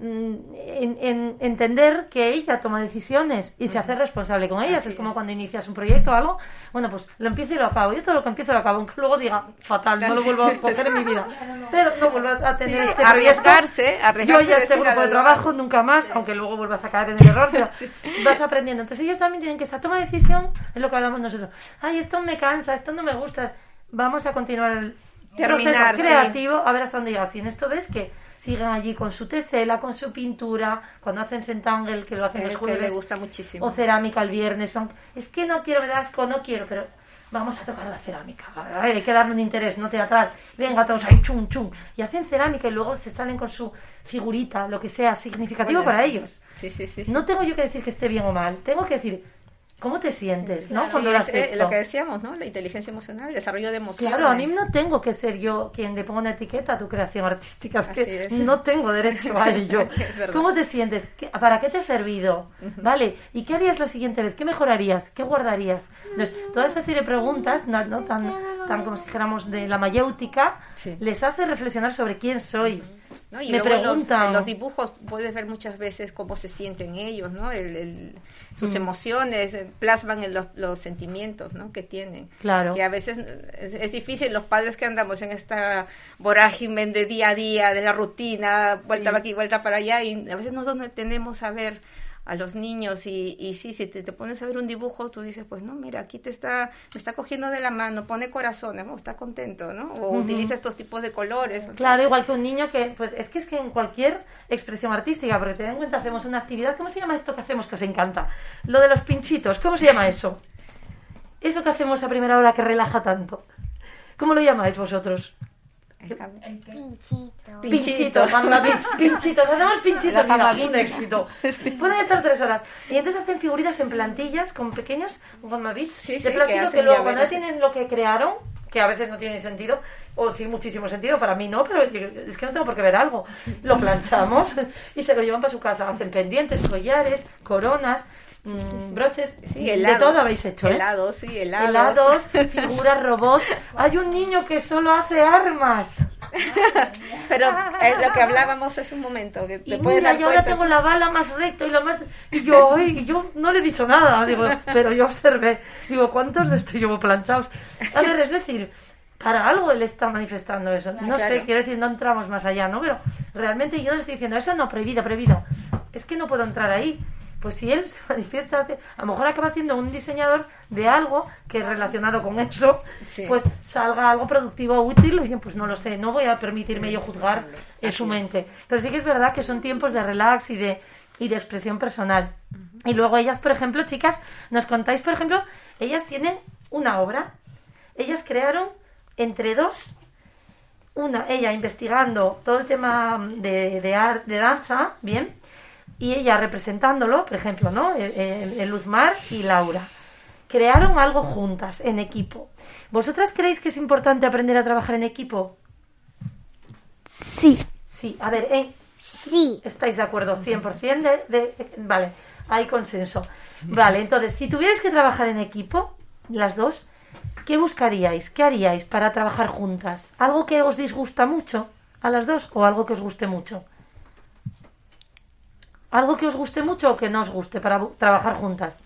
[SPEAKER 1] Mm, en, entender que ella toma decisiones y se hace responsable con ellas. es como cuando inicias un proyecto o algo, bueno, pues lo empiezo y lo acabo. Yo todo lo que empiezo lo acabo, aunque luego diga fatal, no lo vuelvo a coger en mi vida. Pero no vuelvo a tener este
[SPEAKER 5] arriesgarse,
[SPEAKER 1] Yo ya este grupo de trabajo nunca más, aunque luego vuelvas a caer en el error, pero vas aprendiendo. Entonces ellos también tienen que esa toma de decisión, es lo que hablamos nosotros. Ay, esto me cansa, esto no me gusta. Vamos a continuar el proceso creativo, a ver hasta dónde llegas. Y en esto ves que siguen allí con su tesela, con su pintura, cuando hacen centangle, que lo hacen los jueves.
[SPEAKER 5] me gusta muchísimo.
[SPEAKER 1] O cerámica el viernes. Es que no quiero, me da asco, no quiero, pero vamos a tocar la cerámica. Hay que darle un interés, no teatral. Venga, todos ahí, chum, chum. Y hacen cerámica y luego se salen con su figurita, lo que sea, significativo para ellos.
[SPEAKER 5] Sí, sí, sí,
[SPEAKER 1] No tengo yo que decir que esté bien o mal. Tengo que decir, ¿Cómo te sientes, no? Cuando lo has hecho.
[SPEAKER 5] Lo que decíamos, ¿no? La inteligencia emocional, el desarrollo de emociones.
[SPEAKER 1] Claro, a mí no tengo que ser yo quien le ponga una etiqueta a tu creación artística. Es que no tengo derecho a ello. ¿Cómo te sientes? ¿Para qué te ha servido? ¿Vale? ¿Y qué harías la siguiente vez? ¿Qué mejorarías? ¿Qué guardarías? toda esa serie de preguntas, no, tan, tan como si dijéramos de la mayéutica, les hace reflexionar sobre quién soy.
[SPEAKER 5] Y me preguntan. Los, dibujos puedes ver muchas veces cómo se sienten ellos, ¿no? El, sus mm. emociones eh, plasman en los, sentimientos, ¿no? Que tienen.
[SPEAKER 1] Claro.
[SPEAKER 5] Que a veces es, difícil los padres que andamos en esta vorágine de día a día, de la rutina, vuelta para aquí, vuelta para allá, y a veces nosotros tenemos a ver a los niños y, y sí, si te, te, pones a ver un dibujo, tú dices, pues no, mira, aquí te está, me está cogiendo de la mano, pone corazones, ¿no? está contento, ¿no? O utiliza estos tipos de colores.
[SPEAKER 1] Claro, igual que un niño que, pues es que es que en cualquier expresión artística, porque ten en cuenta, hacemos una actividad, ¿cómo se llama esto que hacemos que os encanta? Lo de los pinchitos, ¿cómo se llama eso? Eso que hacemos a primera hora que relaja tanto. ¿Cómo lo llamáis vosotros?
[SPEAKER 2] Pinchito.
[SPEAKER 1] Pinchito, mamá, pinchitos. Hacemos pinchitos, mira, un éxito. Pueden estar tres horas. Y entonces hacen figuritas en plantillas con pequeños Gamma Bits de plástico que, luego cuando tienen lo que crearon, que a veces no tiene sentido, o sí muchísimo sentido, para mí no, pero es que no tengo por qué ver algo. Lo planchamos y se lo llevan para su casa. Hacen pendientes, collares, coronas, mm, broches,
[SPEAKER 5] sí, de
[SPEAKER 1] todo habéis hecho.
[SPEAKER 5] ¿eh? Helados, sí, helados.
[SPEAKER 1] Helados, figuras, robots. Hay un niño que solo hace armas.
[SPEAKER 5] Pero es lo que hablábamos hace un momento. Que
[SPEAKER 1] y mira, yo ahora tengo la bala más recta y lo más. Y yo, y yo no le he dicho nada, digo, pero yo observé. Digo, ¿cuántos de estos llevo planchados? A ver, es decir, para algo él está manifestando eso. No sé, quiero decir, no entramos más allá, ¿no? Pero realmente yo le estoy diciendo, eso no, prohibido, prohibido. Es que no puedo entrar ahí pues si él se manifiesta, a lo mejor acaba siendo un diseñador de algo que relacionado con eso, pues salga algo productivo o útil, y pues no lo sé, no voy a permitirme yo juzgar en su mente. Pero sí que es verdad que son tiempos de relax y de, y de expresión personal. Y luego ellas, por ejemplo, chicas, nos contáis, por ejemplo, ellas tienen una obra, ellas crearon entre dos una, ella investigando todo el tema de, de, de danza, bien, y ella representándolo, por ejemplo, ¿no? El, el Luzmar y Laura. Crearon algo juntas, en equipo. ¿Vosotras creéis que es importante aprender a trabajar en equipo?
[SPEAKER 3] Sí.
[SPEAKER 1] Sí, a ver, ¿eh?
[SPEAKER 2] Sí.
[SPEAKER 1] ¿Estáis de acuerdo? 100% de, de... Vale, hay consenso. Vale, entonces, si tuvierais que trabajar en equipo, las dos, ¿qué buscaríais? ¿Qué haríais para trabajar juntas? ¿Algo que os disgusta mucho a las dos o algo que os guste mucho? ¿Algo que os guste mucho o que no os guste para trabajar juntas?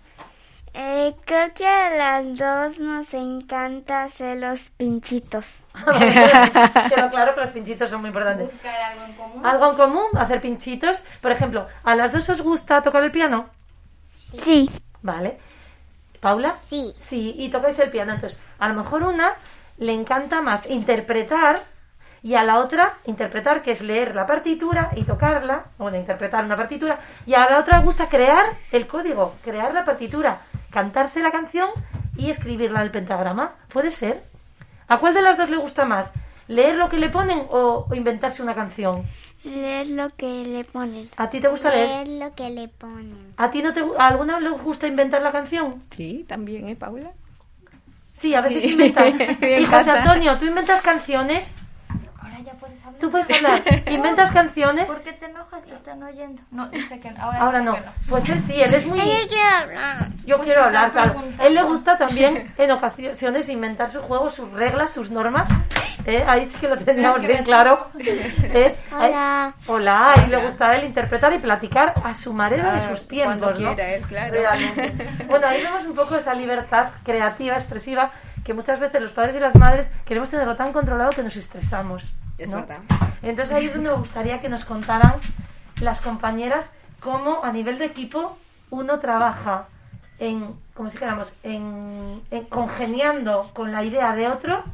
[SPEAKER 3] Eh, creo que a las dos nos encanta hacer los pinchitos.
[SPEAKER 1] Quedó claro que los pinchitos son muy importantes.
[SPEAKER 4] Buscar algo en común.
[SPEAKER 1] ¿Algo en común? Hacer pinchitos. Por ejemplo, ¿a las dos os gusta tocar el piano?
[SPEAKER 3] Sí.
[SPEAKER 1] Vale. ¿Paula?
[SPEAKER 2] Sí.
[SPEAKER 1] Sí, y tocáis el piano. Entonces, a lo mejor una le encanta más interpretar y a la otra interpretar, que es leer la partitura y tocarla, o de interpretar una partitura, y a la otra le gusta crear el código, crear la partitura, cantarse la canción y escribirla en el pentagrama. ¿Puede ser? ¿A cuál de las dos le gusta más? ¿Leer lo que le ponen o, o inventarse una canción?
[SPEAKER 3] Leer lo que le ponen.
[SPEAKER 1] ¿A ti te gusta leer?
[SPEAKER 2] Es lo que le ponen.
[SPEAKER 1] ¿A ti no te a alguna le gusta inventar la canción?
[SPEAKER 5] Sí, también, ¿eh, Paula?
[SPEAKER 1] Sí, a veces
[SPEAKER 5] Sí.
[SPEAKER 1] inventas.
[SPEAKER 5] Bien
[SPEAKER 1] Y José. Antonio, ¿tú inventas canciones?
[SPEAKER 4] Ahora ya puedes hablar.
[SPEAKER 1] ¿Tú puedes hablar? ¿Inventas canciones?
[SPEAKER 4] ¿Por qué te enojas? Te están oyendo. No, dice que no. Ahora,
[SPEAKER 1] Ahora
[SPEAKER 4] dice
[SPEAKER 1] no.
[SPEAKER 4] que no.
[SPEAKER 1] Pues él sí, él es muy...
[SPEAKER 2] Ella quiere hablar.
[SPEAKER 1] Yo quiero hablar, claro. Él le gusta también en ocasiones inventar sus juegos, sus reglas, sus normas. ¿eh? Ahí sí que lo teníamos bien claro. ¿eh?
[SPEAKER 2] Hola.
[SPEAKER 1] Hola, y le gusta a él interpretar y platicar a su manera de
[SPEAKER 5] Ah,
[SPEAKER 1] sus tiempos,
[SPEAKER 5] cuando
[SPEAKER 1] ¿no?
[SPEAKER 5] quiera él, claro.
[SPEAKER 1] Realmente. Bueno, ahí vemos un poco esa libertad creativa, expresiva, que muchas veces los padres y las madres queremos tenerlo tan controlado que nos estresamos.
[SPEAKER 5] Es
[SPEAKER 1] ¿no?
[SPEAKER 5] verdad.
[SPEAKER 1] Entonces ahí es donde me gustaría que nos contaran las compañeras cómo a nivel de equipo uno trabaja en, como si dijéramos, en, en congeniando con la idea de otro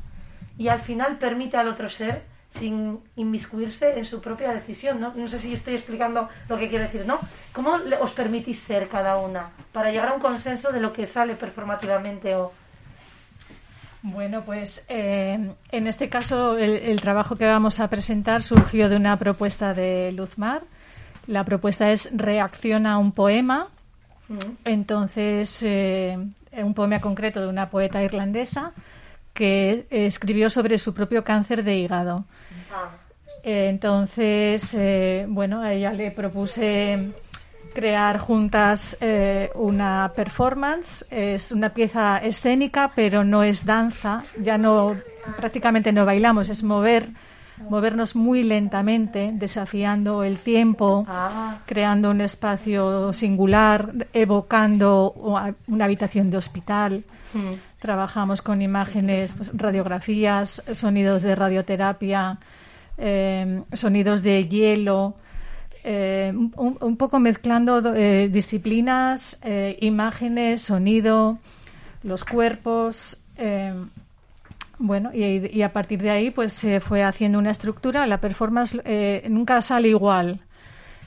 [SPEAKER 1] y al final permite al otro ser sin inmiscuirse en su propia decisión, ¿no? No sé si estoy explicando lo que quiero decir, ¿no? ¿Cómo os permitís ser cada una para llegar a un consenso de lo que sale performativamente o...
[SPEAKER 7] Bueno, pues eh, en este caso el, el trabajo que vamos a presentar surgió de una propuesta de Luzmar. La propuesta es reacciona a un poema. Entonces, eh, un poema concreto de una poeta irlandesa que eh, escribió sobre su propio cáncer de hígado. Eh, Entonces, eh, bueno, a ella le propuse crear juntas eh, una performance. Es una pieza escénica, pero no es danza. Ya no, prácticamente no bailamos, es mover, movernos muy lentamente, desafiando el tiempo,
[SPEAKER 1] Ah,
[SPEAKER 7] creando un espacio singular, evocando una habitación de hospital.
[SPEAKER 1] mm.
[SPEAKER 7] Trabajamos con imágenes, pues, radiografías, sonidos de radioterapia, eh, sonidos de hielo, eh, un, un poco mezclando eh, disciplinas, eh, imágenes, sonido, los cuerpos. eh, bueno, y, y a partir de ahí pues se fue haciendo una estructura. La performance eh, nunca sale igual.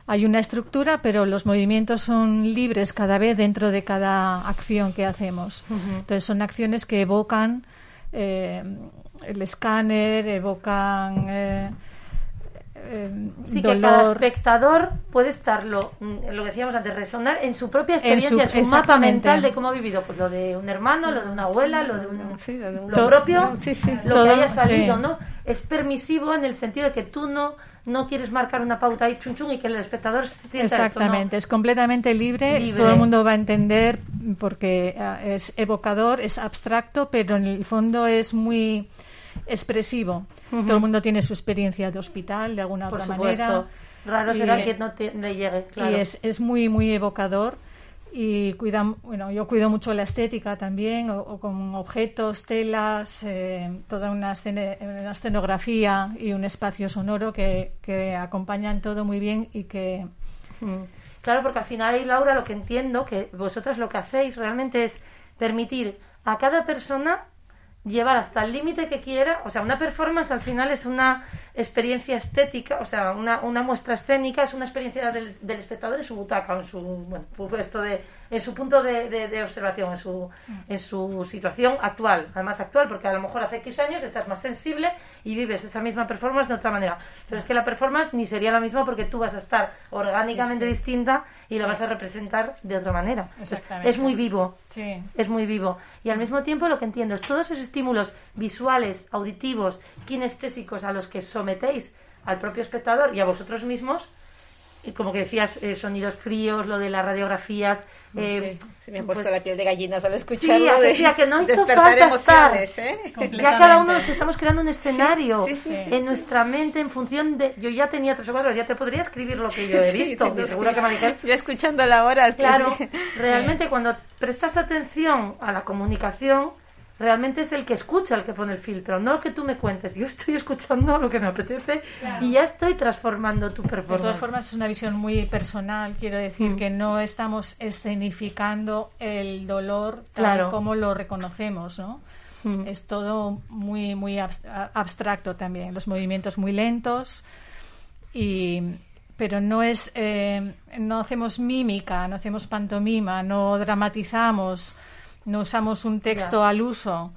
[SPEAKER 7] Hay una estructura, pero los movimientos son libres cada vez dentro de cada acción que hacemos. Entonces son acciones que evocan el escáner, evocan eh, eh,
[SPEAKER 1] Sí, que cada espectador puede estarlo, mm, lo que decíamos antes, resonar en su propia
[SPEAKER 7] En su-
[SPEAKER 1] experiencia, en su, mapa mental de cómo ha vivido, pues lo de un hermano, lo de una abuela, lo de un,
[SPEAKER 5] Sí, lo de un-
[SPEAKER 1] lo propio,
[SPEAKER 5] Sí,
[SPEAKER 1] lo
[SPEAKER 7] Todo,
[SPEAKER 1] que haya salido. ¿no? Es permisivo en el sentido de que tú no, no quieres marcar una pauta ahí chun chun y que el espectador sienta esto, ¿no?
[SPEAKER 7] Exactamente, es completamente libre,
[SPEAKER 1] Libre.
[SPEAKER 7] todo el mundo va a entender porque ah, es evocador, es abstracto, pero en el fondo es muy expresivo. Todo el mundo tiene su experiencia de hospital de alguna
[SPEAKER 1] Por
[SPEAKER 7] otra
[SPEAKER 1] supuesto.
[SPEAKER 7] manera.
[SPEAKER 1] Raro
[SPEAKER 7] Y-
[SPEAKER 1] será que no te, le llegue, claro.
[SPEAKER 7] Y es, es muy, muy evocador. Y cuida, bueno, yo cuido mucho la estética también, o, o con objetos, telas, eh, toda una, escene- una escenografía y un espacio sonoro que, que acompañan todo muy bien y que
[SPEAKER 1] Mm. Claro, porque al final ahí, Laura, lo que entiendo, que vosotras lo que hacéis realmente es permitir a cada persona llevar hasta el límite que quiera. O sea, una performance al final es una experiencia estética, o sea, una, una muestra escénica, es una experiencia del, del espectador en su butaca, en su, bueno, puesto de, en su punto de, de, observación, en su, en su situación actual, además actual, porque a lo mejor hace X años estás más sensible y vives esa misma performance de otra manera. Pero es que la performance ni sería la misma porque tú vas a estar orgánicamente distinta y la vas a representar de otra manera. Es muy vivo, sí. es muy vivo. Y al mismo tiempo lo que entiendo es todos esos estímulos visuales, auditivos, kinestésicos a los que sometéis al propio espectador y a vosotros mismos, como que decías, eh, sonidos fríos, lo de las radiografías.
[SPEAKER 5] Eh, se me ha puesto pues la piel de gallinas al escucharlo.
[SPEAKER 1] Sí, decía que no hizo falta emociones, ¿eh? Ya cada uno nos estamos creando un escenario en nuestra mente en función de... Yo ya tenía tres o cuatro, ya te podría escribir lo que yo he visto. y seguro que Mariquel...
[SPEAKER 5] Yo escuchando la hora.
[SPEAKER 1] Claro, realmente cuando prestas atención a la comunicación realmente es el que escucha el que pone el filtro, no lo que tú me cuentes. Yo estoy escuchando lo que me apetece y ya estoy transformando tu performance.
[SPEAKER 7] De todas formas, es una visión muy personal. Quiero decir mm. que no estamos escenificando el dolor tal como lo reconocemos, ¿no? Mm. Es todo muy, muy abstracto también. Los movimientos muy lentos y pero no es eh, no hacemos mímica, no hacemos pantomima, no dramatizamos no usamos un texto al uso,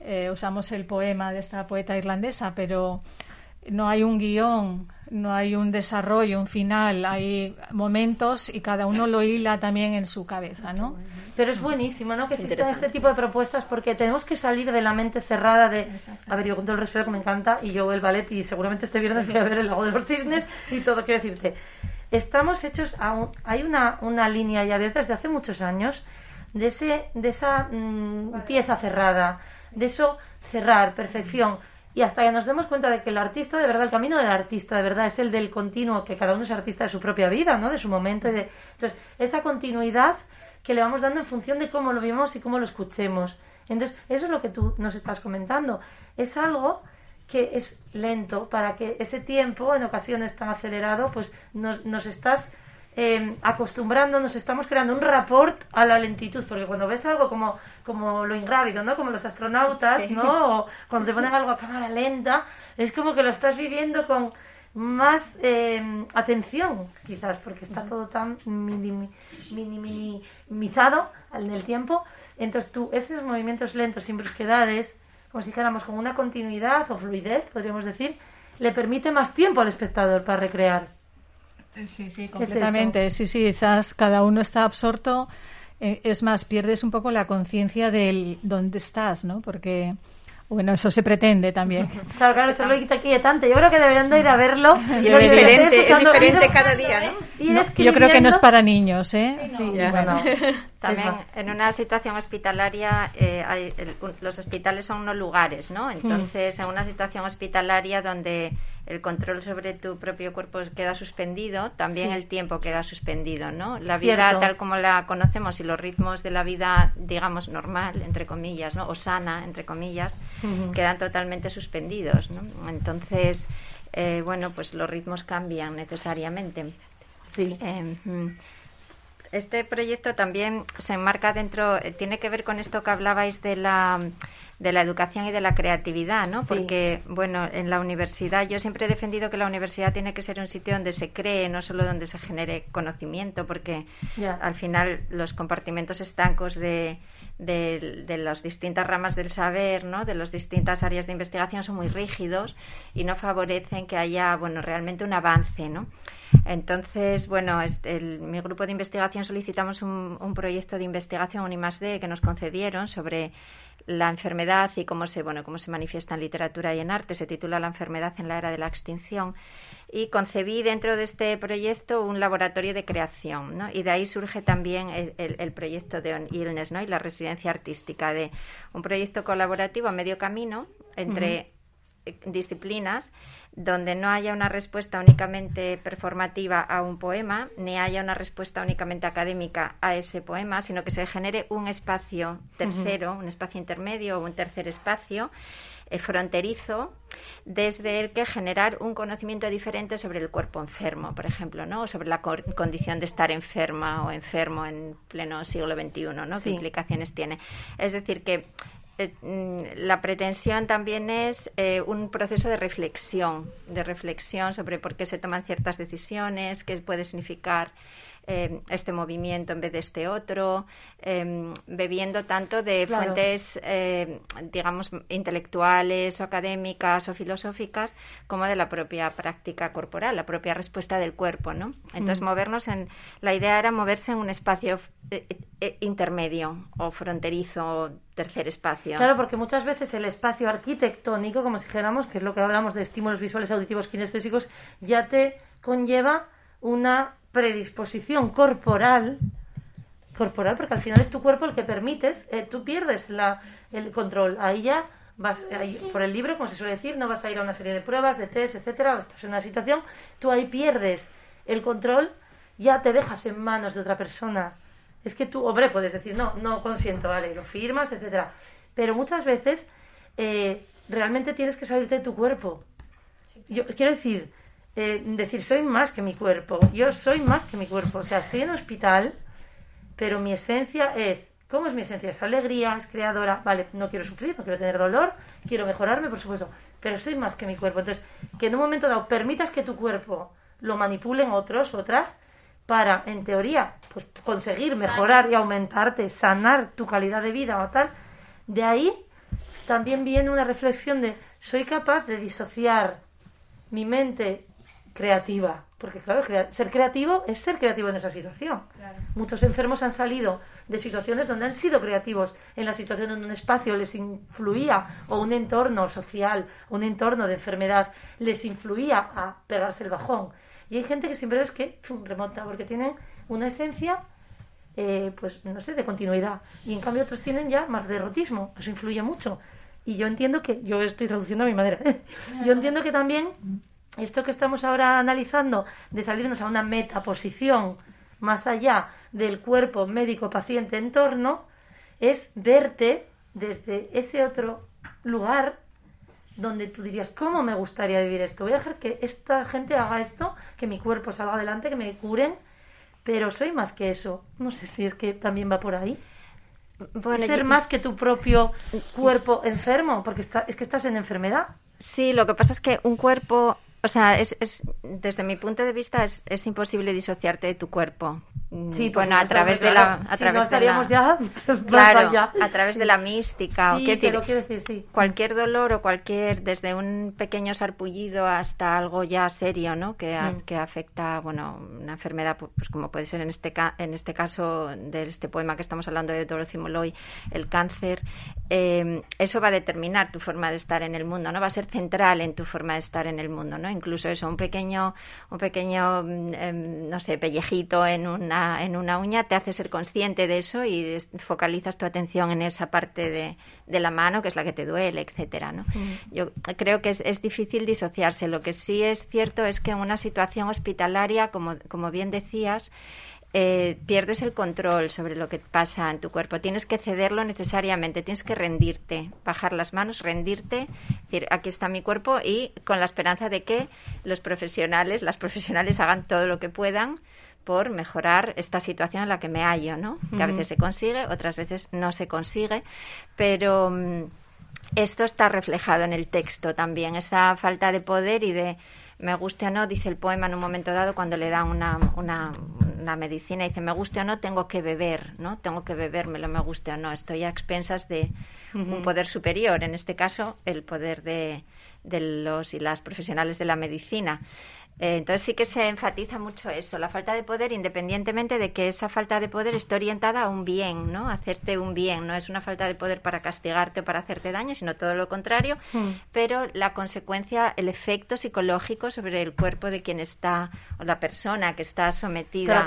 [SPEAKER 7] eh, usamos el poema de esta poeta irlandesa, pero no hay un guion, no hay un desarrollo, un final, hay momentos y cada uno lo hila también en su cabeza, ¿no?
[SPEAKER 1] Pero es buenísimo, ¿no? Que existan este tipo de propuestas porque tenemos que salir de la mente cerrada de, a ver, yo con todo el respeto que me encanta y yo el ballet y seguramente este viernes voy a ver el lago de los cisnes y todo, quiero decirte, estamos hechos, a hay una, una línea ya abierta desde hace muchos años de, ese, de esa mm, pieza cerrada, de eso cerrar, perfección. Y hasta que nos demos cuenta de que el artista, de verdad, el camino del artista, de verdad, es el del continuo, que cada uno es artista de su propia vida, ¿no? De su momento. Y de... Entonces, esa continuidad que le vamos dando en función de cómo lo vivimos y cómo lo escuchemos. Entonces, eso es lo que tú nos estás comentando. Es algo que es lento para que ese tiempo, en ocasiones tan acelerado, pues nos, nos estás eh, acostumbrando, nos estamos creando un rapport a la lentitud, porque cuando ves algo como, como lo ingrávido, ¿no? Como los astronautas, ¿no? O cuando te ponen algo a cámara lenta, es como que lo estás viviendo con más eh, atención, quizás, porque está todo tan minimizado en el tiempo. Entonces tú, esos movimientos lentos, sin brusquedades, como si dijéramos con una continuidad o fluidez, podríamos decir, le permite más tiempo al espectador para recrear.
[SPEAKER 7] Sí, sí, completamente. Sí, sí, quizás cada uno está absorto. Eh, es más, pierdes un poco la conciencia del dónde estás, ¿no? Porque bueno, eso se pretende también.
[SPEAKER 1] Claro, claro, eso lo quita quietante. Yo creo que deberían de ir a verlo.
[SPEAKER 5] Y es diferente, es diferente cada día, ¿no?
[SPEAKER 7] yo creo que no es para niños, ¿eh?
[SPEAKER 1] Sí, bueno.
[SPEAKER 6] También en una situación hospitalaria, eh, hay, los hospitales son unos lugares, ¿no? Entonces, en una situación hospitalaria donde el control sobre tu propio cuerpo queda suspendido, también el tiempo queda suspendido, ¿no? La vida tal como la conocemos y los ritmos de la vida, digamos, normal, entre comillas, ¿no? O sana, entre comillas, quedan totalmente suspendidos, ¿no? Entonces, eh, bueno, pues los ritmos cambian necesariamente.
[SPEAKER 1] Sí.
[SPEAKER 6] Eh, mm, este proyecto también se enmarca dentro, eh, tiene que ver con esto que hablabais de la de la educación y de la creatividad, ¿no? Porque, bueno, en la universidad, yo siempre he defendido que la universidad tiene que ser un sitio donde se cree, no solo donde se genere conocimiento, porque al final los compartimentos estancos de, de, de, las distintas ramas del saber, ¿no? de las distintas áreas de investigación son muy rígidos y no favorecen que haya, bueno, realmente un avance, ¿no? Entonces, bueno, el, mi grupo de investigación solicitamos un, un proyecto de investigación, un I+D, que nos concedieron sobre la enfermedad y cómo se, bueno, cómo se manifiesta en literatura y en arte. Se titula La enfermedad en la era de la extinción. Y concebí dentro de este proyecto un laboratorio de creación, ¿no? Y de ahí surge también el, el, proyecto de On Illness, ¿no? Y la residencia artística de un proyecto colaborativo a medio camino entre disciplinas donde no haya una respuesta únicamente performativa a un poema, ni haya una respuesta únicamente académica a ese poema, sino que se genere un espacio tercero, un espacio intermedio o un tercer espacio eh, fronterizo, desde el que generar un conocimiento diferente sobre el cuerpo enfermo, por ejemplo, ¿no? O sobre la condición de estar enferma o enfermo en pleno siglo XXI, ¿no? ¿Qué implicaciones tiene? Es decir, que eh, mm, la pretensión también es eh, un proceso de reflexión, de reflexión sobre por qué se toman ciertas decisiones, qué puede significar eh, este movimiento en vez de este otro, em, bebiendo tanto de fuentes, eh, digamos, intelectuales o académicas o filosóficas, como de la propia práctica corporal, la propia respuesta del cuerpo, ¿no? Entonces, mm. movernos en... La idea era moverse en un espacio eh, intermedio o fronterizo, tercer espacio.
[SPEAKER 1] Claro, porque muchas veces el espacio arquitectónico, como si dijéramos, que es lo que hablamos de estímulos visuales, auditivos, kinestésicos, ya te conlleva una predisposición corporal, corporal, porque al final es tu cuerpo el que permites, eh, tú pierdes la, el control. Ahí ya vas, por el libro, como se suele decir, no vas a ir a una serie de pruebas, de test, etcétera, estás en una situación, tú ahí pierdes el control, ya te dejas en manos de otra persona. Es que tú, hombre, puedes decir, no, no consiento, vale, lo firmas, etcétera. Pero muchas veces eh, realmente tienes que salirte de tu cuerpo. Yo quiero decir, eh, decir, soy más que mi cuerpo, yo soy más que mi cuerpo. O sea, estoy en hospital, pero mi esencia es, ¿cómo es mi esencia? Es alegría, es creadora, vale, no quiero sufrir, no quiero tener dolor, quiero mejorarme, por supuesto, pero soy más que mi cuerpo. Entonces, que en un momento dado permitas que tu cuerpo lo manipulen otros, otras, para, en teoría, pues conseguir mejorar y aumentarte, sanar tu calidad de vida o tal, de ahí también viene una reflexión de soy capaz de disociar mi mente creativa. Porque claro, ser creativo es ser creativo en esa situación. Muchos enfermos han salido de situaciones donde han sido creativos, en la situación donde un espacio les influía, o un entorno social, un entorno de enfermedad, les influía a pegarse el bajón. Y hay gente que siempre es que remonta, porque tienen una esencia, eh, pues no sé, de continuidad. Y en cambio otros tienen ya más derrotismo. Eso influye mucho. Y yo entiendo que, yo estoy traduciendo a mi manera, yo entiendo que también esto que estamos ahora analizando, de salirnos a una metaposición más allá del cuerpo médico-paciente-entorno, es verte desde ese otro lugar donde tú dirías, ¿cómo me gustaría vivir esto? Voy a dejar que esta gente haga esto, que mi cuerpo salga adelante, que me curen, pero soy más que eso. No sé si es que también va por ahí. ser más que tu propio cuerpo enfermo, porque está, es que estás en enfermedad.
[SPEAKER 6] Sí, lo que pasa es que un cuerpo o sea, es, es, desde mi punto de vista es, es imposible disociarte de tu cuerpo.
[SPEAKER 1] Mm, sí, bueno, a través de la, a través estaríamos ya,
[SPEAKER 6] claro, a través de la mística.
[SPEAKER 1] Sí, quiero decir, sí.
[SPEAKER 6] Cualquier dolor o cualquier, desde un pequeño sarpullido hasta algo ya serio, ¿no? Que, mm. que afecta, bueno, una enfermedad, pues como puede ser en este en este caso de este poema que estamos hablando de Dorothy Molloy, el cáncer. Eh, eso va a determinar tu forma de estar en el mundo, ¿no? Va a ser central en tu forma de estar en el mundo, ¿no? Incluso eso, un pequeño, un pequeño, mm, em, no sé, pellejito en una en una uña te hace ser consciente de eso y focalizas tu atención en esa parte de, de la mano que es la que te duele, etcétera, ¿no? Mm. Yo creo que es, es, difícil disociarse. Lo que sí es cierto es que en una situación hospitalaria, como, como bien decías, eh, pierdes el control sobre lo que pasa en tu cuerpo. Tienes que cederlo necesariamente, tienes que rendirte, bajar las manos, rendirte, decir, aquí está mi cuerpo y con la esperanza de que los profesionales, las profesionales hagan todo lo que puedan por mejorar esta situación en la que me hallo, ¿no? Que a veces se consigue, otras veces no se consigue, pero mm, esto está reflejado en el texto también, esa falta de poder y de me guste o no, dice el poema en un momento dado cuando le dan una, una, una medicina, dice me guste o no, tengo que beber, ¿no? Tengo que bebérmelo, me guste o no, estoy a expensas de un poder superior, en este caso el poder de, de los y las profesionales de la medicina. Eh, entonces sí que se enfatiza mucho eso, la falta de poder, independientemente de que esa falta de poder esté orientada a un bien, ¿no? hacerte un bien, no es una falta de poder para castigarte o para hacerte daño, sino todo lo contrario, hmm. pero la consecuencia, el efecto psicológico sobre el cuerpo de quien está, o la persona que está sometida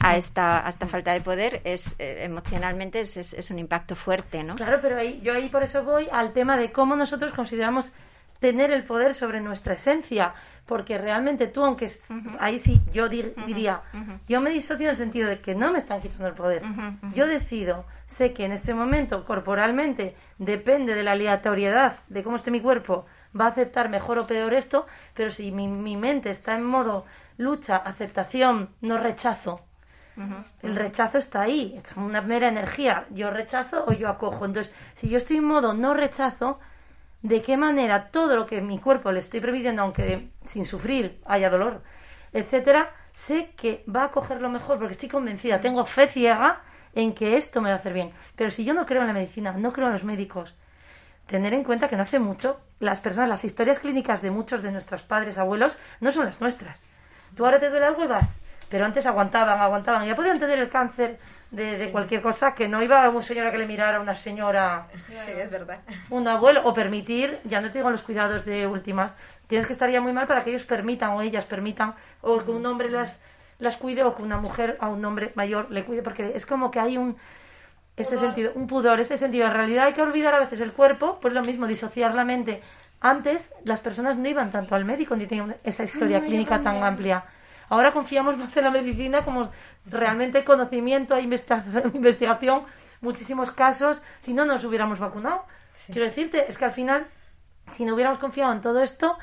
[SPEAKER 6] a esta, a esta falta de poder, es eh, emocionalmente es, es, un impacto fuerte, ¿no?
[SPEAKER 1] Claro, pero ahí, yo ahí por eso voy al tema de cómo nosotros consideramos tener el poder sobre nuestra esencia porque realmente tú, aunque ahí sí, yo diría, yo me disocio en el sentido de que no me están quitando el poder. Yo decido, sé que en este momento corporalmente depende de la aleatoriedad de cómo esté mi cuerpo, va a aceptar mejor o peor esto, pero si mi, mi mente está en modo lucha, aceptación, no rechazo, El rechazo está ahí, es una mera energía. Yo rechazo o yo acojo. Entonces, si yo estoy en modo no rechazo, ¿de qué manera todo lo que mi cuerpo le estoy permitiendo, aunque sin sufrir haya dolor, etcétera, sé que va a acogerlo mejor porque estoy convencida, tengo fe ciega en que esto me va a hacer bien. Pero si yo no creo en la medicina, no creo en los médicos, tener en cuenta que no hace mucho las personas, las historias clínicas de muchos de nuestros padres, abuelos, no son las nuestras. Tú ahora te duele algo y vas pero antes aguantaban, aguantaban. Ya podían tener el cáncer de, cualquier cosa, que no iba a una señora que le mirara a una señora.
[SPEAKER 5] Sí, es verdad.
[SPEAKER 1] Un abuelo, o permitir, ya no te digo los cuidados de últimas, tienes que estar ya muy mal para que ellos permitan o ellas permitan, o que un hombre las, las cuide o que una mujer a un hombre mayor le cuide, porque es como que hay un ese sentido, un pudor, ese sentido. En realidad hay que olvidar a veces el cuerpo, pues lo mismo, disociar la mente. Antes las personas no iban tanto al médico ni tenían esa historia clínica tan amplia. Ahora confiamos más en la medicina como realmente conocimiento e investigación, muchísimos casos, si no nos hubiéramos vacunado. Quiero decirte, es que al final, si no hubiéramos confiado en todo esto,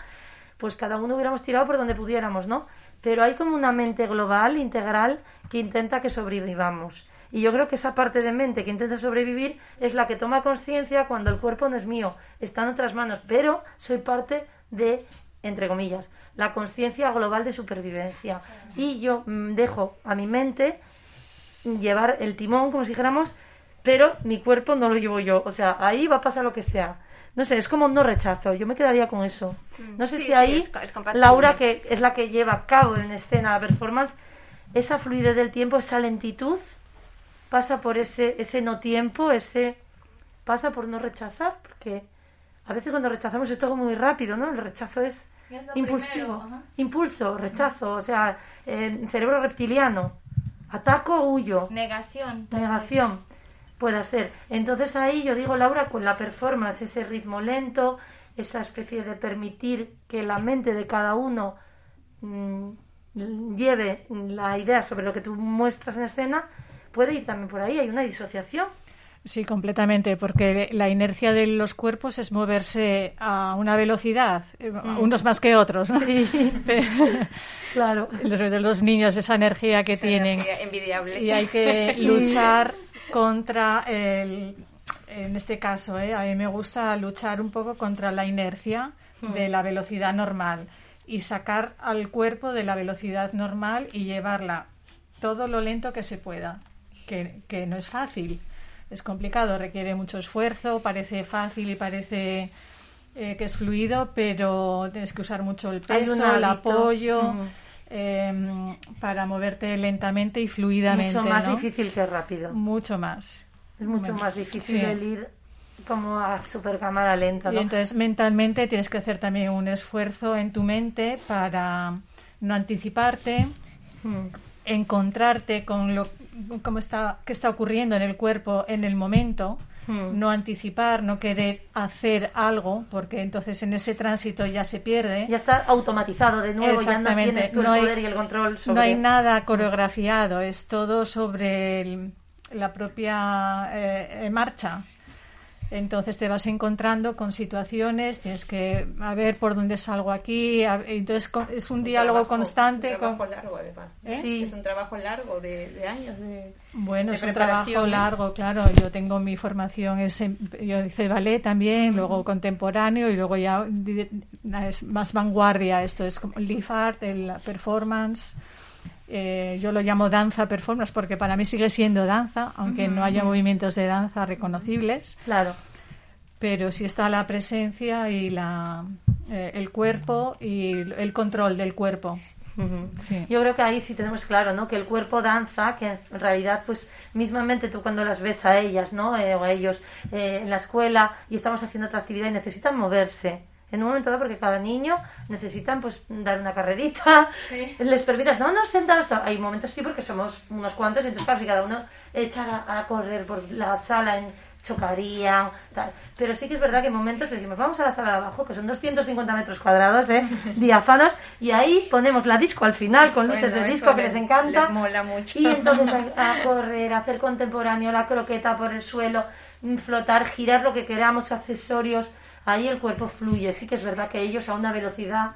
[SPEAKER 1] pues cada uno hubiéramos tirado por donde pudiéramos, ¿no? Pero hay como una mente global, integral, que intenta que sobrevivamos. Y yo creo que esa parte de mente que intenta sobrevivir es la que toma conciencia cuando el cuerpo no es mío, está en otras manos, pero soy parte de entre comillas, la conciencia global de supervivencia. Y yo mm, dejo a mi mente llevar el timón, como si dijéramos, pero mi cuerpo no lo llevo yo. O sea, ahí va a pasar lo que sea. No sé, es como no rechazo. Yo me quedaría con eso. Mm. No sé si ahí Laura, que es la que lleva a cabo en escena la performance, esa fluidez del tiempo, esa lentitud, pasa por ese, ese no tiempo, ese pasa por no rechazar, porque a veces cuando rechazamos es todo muy rápido, ¿no? El rechazo es impulsivo, impulso, rechazo, o sea, cerebro reptiliano, ataco o huyo.
[SPEAKER 4] Negación.
[SPEAKER 1] Negación, puede ser. Entonces ahí yo digo, Laura, con la performance, ese ritmo lento, esa especie de permitir que la mente de cada uno mm, lleve la idea sobre lo que tú muestras en escena, puede ir también por ahí, hay una disociación.
[SPEAKER 7] Sí, completamente, porque la inercia de los cuerpos es moverse a una velocidad, eh, mm. unos más que otros. Sí, claro. Los, de los niños, esa energía que tienen.
[SPEAKER 5] envidiable.
[SPEAKER 7] Y hay que luchar contra el. En este caso, ¿eh? a mí me gusta luchar un poco contra la inercia mm. de la velocidad normal y sacar al cuerpo de la velocidad normal y llevarla todo lo lento que se pueda, que, que no es fácil es complicado, requiere mucho esfuerzo, parece fácil y parece eh, que es fluido, pero tienes que usar mucho el peso, el apoyo. Em, para moverte lentamente y fluidamente.
[SPEAKER 1] Mucho más difícil que rápido.
[SPEAKER 7] Mucho más.
[SPEAKER 1] Es mucho más difícil el ir como a super cámara lenta.
[SPEAKER 7] Y entonces mentalmente tienes que hacer también un esfuerzo en tu mente para no anticiparte, hmm. encontrarte con lo cómo está, qué está ocurriendo en el cuerpo en el momento, hmm. no anticipar, no querer hacer algo, porque entonces en ese tránsito ya se pierde.
[SPEAKER 1] Ya está automatizado de nuevo, ya no tienes el poder y el control
[SPEAKER 7] No hay nada coreografiado, es todo sobre la propia eh, marcha. Entonces te vas encontrando con situaciones, tienes que a ver por dónde salgo aquí. entonces es un, diálogo constante.
[SPEAKER 5] Es un trabajo largo, además. ¿Eh? Sí, es un trabajo largo de, años. De,
[SPEAKER 7] bueno, es un trabajo largo, claro. Yo tengo mi formación, es yo hice ballet también, luego contemporáneo y luego ya es más vanguardia. Esto es como el art, el performance. Eh, yo lo llamo danza performance porque para mí sigue siendo danza, aunque no haya movimientos de danza reconocibles.
[SPEAKER 1] Claro.
[SPEAKER 7] Pero sí está la presencia y la, eh, el cuerpo y el control del cuerpo.
[SPEAKER 1] Yo creo que ahí sí tenemos claro, ¿no? Que el cuerpo danza, que en realidad, pues, mismamente tú cuando las ves a ellas, ¿no? Eh, o a ellos en la escuela y estamos haciendo otra actividad y necesitan moverse en un momento dado porque cada niño necesitan pues dar una carrerita les permitas no no sentados hay momentos sí porque somos unos cuantos entonces claro si cada uno echara a, correr por la sala en, chocarían tal. pero sí que es verdad que en momentos decimos vamos a la sala de abajo que son 250 metros cuadrados ¿eh? diáfanos y ahí ponemos la disco al final con luces de disco que les, encanta
[SPEAKER 5] mola mucho
[SPEAKER 1] y entonces a, a correr hacer contemporáneo la croqueta por el suelo flotar girar lo que queramos accesorios ahí el cuerpo fluye. Sí que es verdad que ellos a una velocidad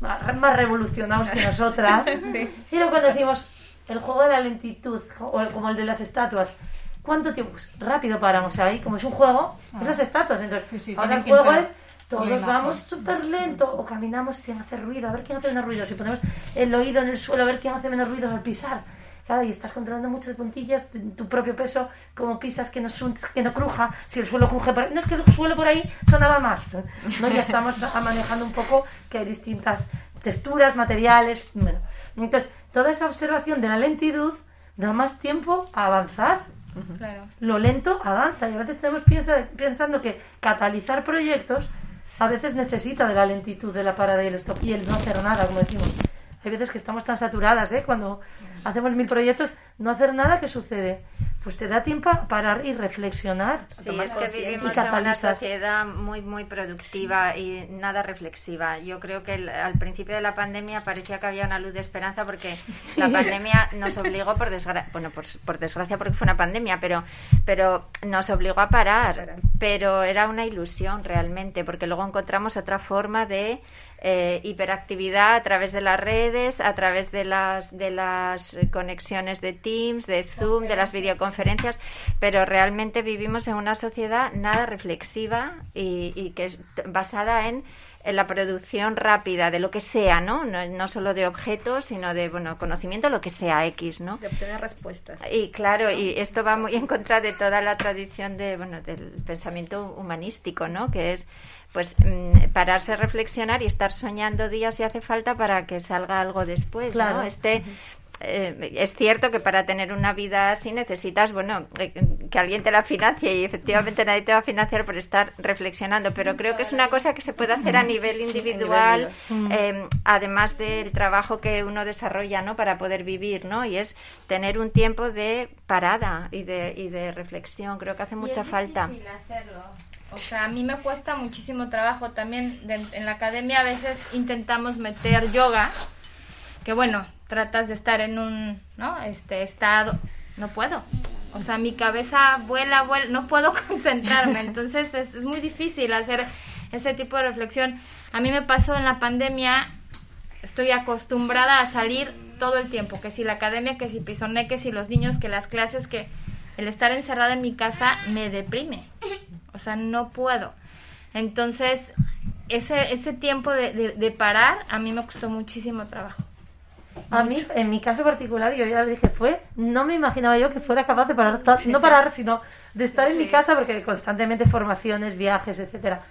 [SPEAKER 1] más revolucionados que nosotras. Pero cuando decimos el juego de la lentitud, o como el de las estatuas. ¿Cuánto tiempo? Pues rápido paramos ahí, como es un juego, es las estatuas. Entonces, ahora el juego es todos vamos súper lento o caminamos sin hacer ruido, a ver quién hace menos ruido. Si ponemos el oído en el suelo, a ver quién hace menos ruido al pisar. Claro, y estás controlando muchas puntillas, tu propio peso, como pisas que no, que no cruja, si el suelo cruje por ahí. No es que el suelo por ahí sonaba más. ¿no? Ya estamos manejando un poco que hay distintas texturas, materiales. Bueno, entonces, toda esa observación de la lentitud da más tiempo a avanzar. Claro. Lo lento avanza y a veces estamos pensando que catalizar proyectos a veces necesita de la lentitud, de la parada y el stop y el no hacer nada, como decimos. Hay veces que estamos tan saturadas, ¿eh? Cuando hacemos mil proyectos, no hacer nada, ¿qué sucede? Pues te da tiempo a parar y reflexionar.
[SPEAKER 6] Sí, es que vivimos en una sociedad muy, muy productiva y nada reflexiva. Yo creo que al principio de la pandemia parecía que había una luz de esperanza porque la pandemia nos obligó, por desgracia, bueno, por, por, desgracia porque fue una pandemia, pero, pero nos obligó a parar. Pero era una ilusión realmente, porque luego encontramos otra forma de eh, hiperactividad a través de las redes, a través de las, de las conexiones de Teams, de Zoom, de las videoconferencias, pero realmente vivimos en una sociedad nada reflexiva y, que es basada en la producción rápida de lo que sea, ¿no? ¿no? No solo de objetos, sino de, bueno, conocimiento, lo que sea X, ¿no?
[SPEAKER 5] De obtener respuestas.
[SPEAKER 6] Y claro, y esto va muy en contra de toda la tradición de, bueno, del pensamiento humanístico, ¿no? Que es pues mm, pararse a reflexionar y estar soñando días si hace falta para que salga algo después, claro. Este, eh, es cierto que para tener una vida así necesitas, bueno, eh, que alguien te la financie y efectivamente nadie te va a financiar por estar reflexionando, pero creo que es una cosa que se puede hacer a nivel individual, eh, además del trabajo que uno desarrolla, ¿no? Para poder vivir, ¿no? Y es tener un tiempo de parada y de, y de reflexión. Creo que hace mucha falta.
[SPEAKER 4] Hacerlo. O sea, a mí me cuesta muchísimo trabajo también. en la academia a veces intentamos meter yoga, que bueno, tratas de estar en un ¿no? este estado. No puedo. O sea, mi cabeza vuela, vuela, no puedo concentrarme. Entonces es, es muy difícil hacer ese tipo de reflexión. A mí me pasó en la pandemia, estoy acostumbrada a salir todo el tiempo, que si la academia, que si pisoné, que si los niños, que las clases, que el estar encerrada en mi casa me deprime. O sea, no puedo. Entonces, ese, ese tiempo de, de, parar a mí me costó muchísimo trabajo.
[SPEAKER 1] A mí, en mi caso particular, yo ya le dije, fue, no me imaginaba yo que fuera capaz de parar, no parar, sino de estar en mi casa, porque constantemente formaciones, viajes, etcétera.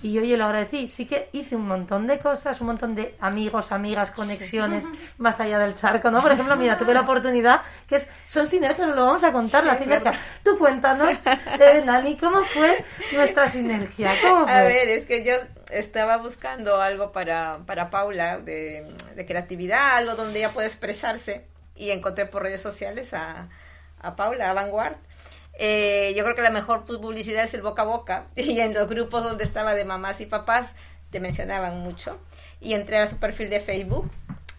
[SPEAKER 1] Y yo, yo lo agradecí. Sí que hice un montón de cosas, un montón de amigos, amigas, conexiones más allá del charco, ¿no? Por ejemplo, mira, tuve la oportunidad, que es, son sinergias, lo vamos a contar, la sinergia. Tú cuéntanos, eh, Nani, ¿cómo fue nuestra sinergia? ¿Cómo
[SPEAKER 5] A ver, es que yo estaba buscando algo para, para Paula de, de creatividad, algo donde ella pueda expresarse y encontré por redes sociales a, a Paula, a Vanguard eh, yo creo que la mejor publicidad es el boca a boca y en los grupos donde estaba de mamás y papás te mencionaban mucho y entré a su perfil de Facebook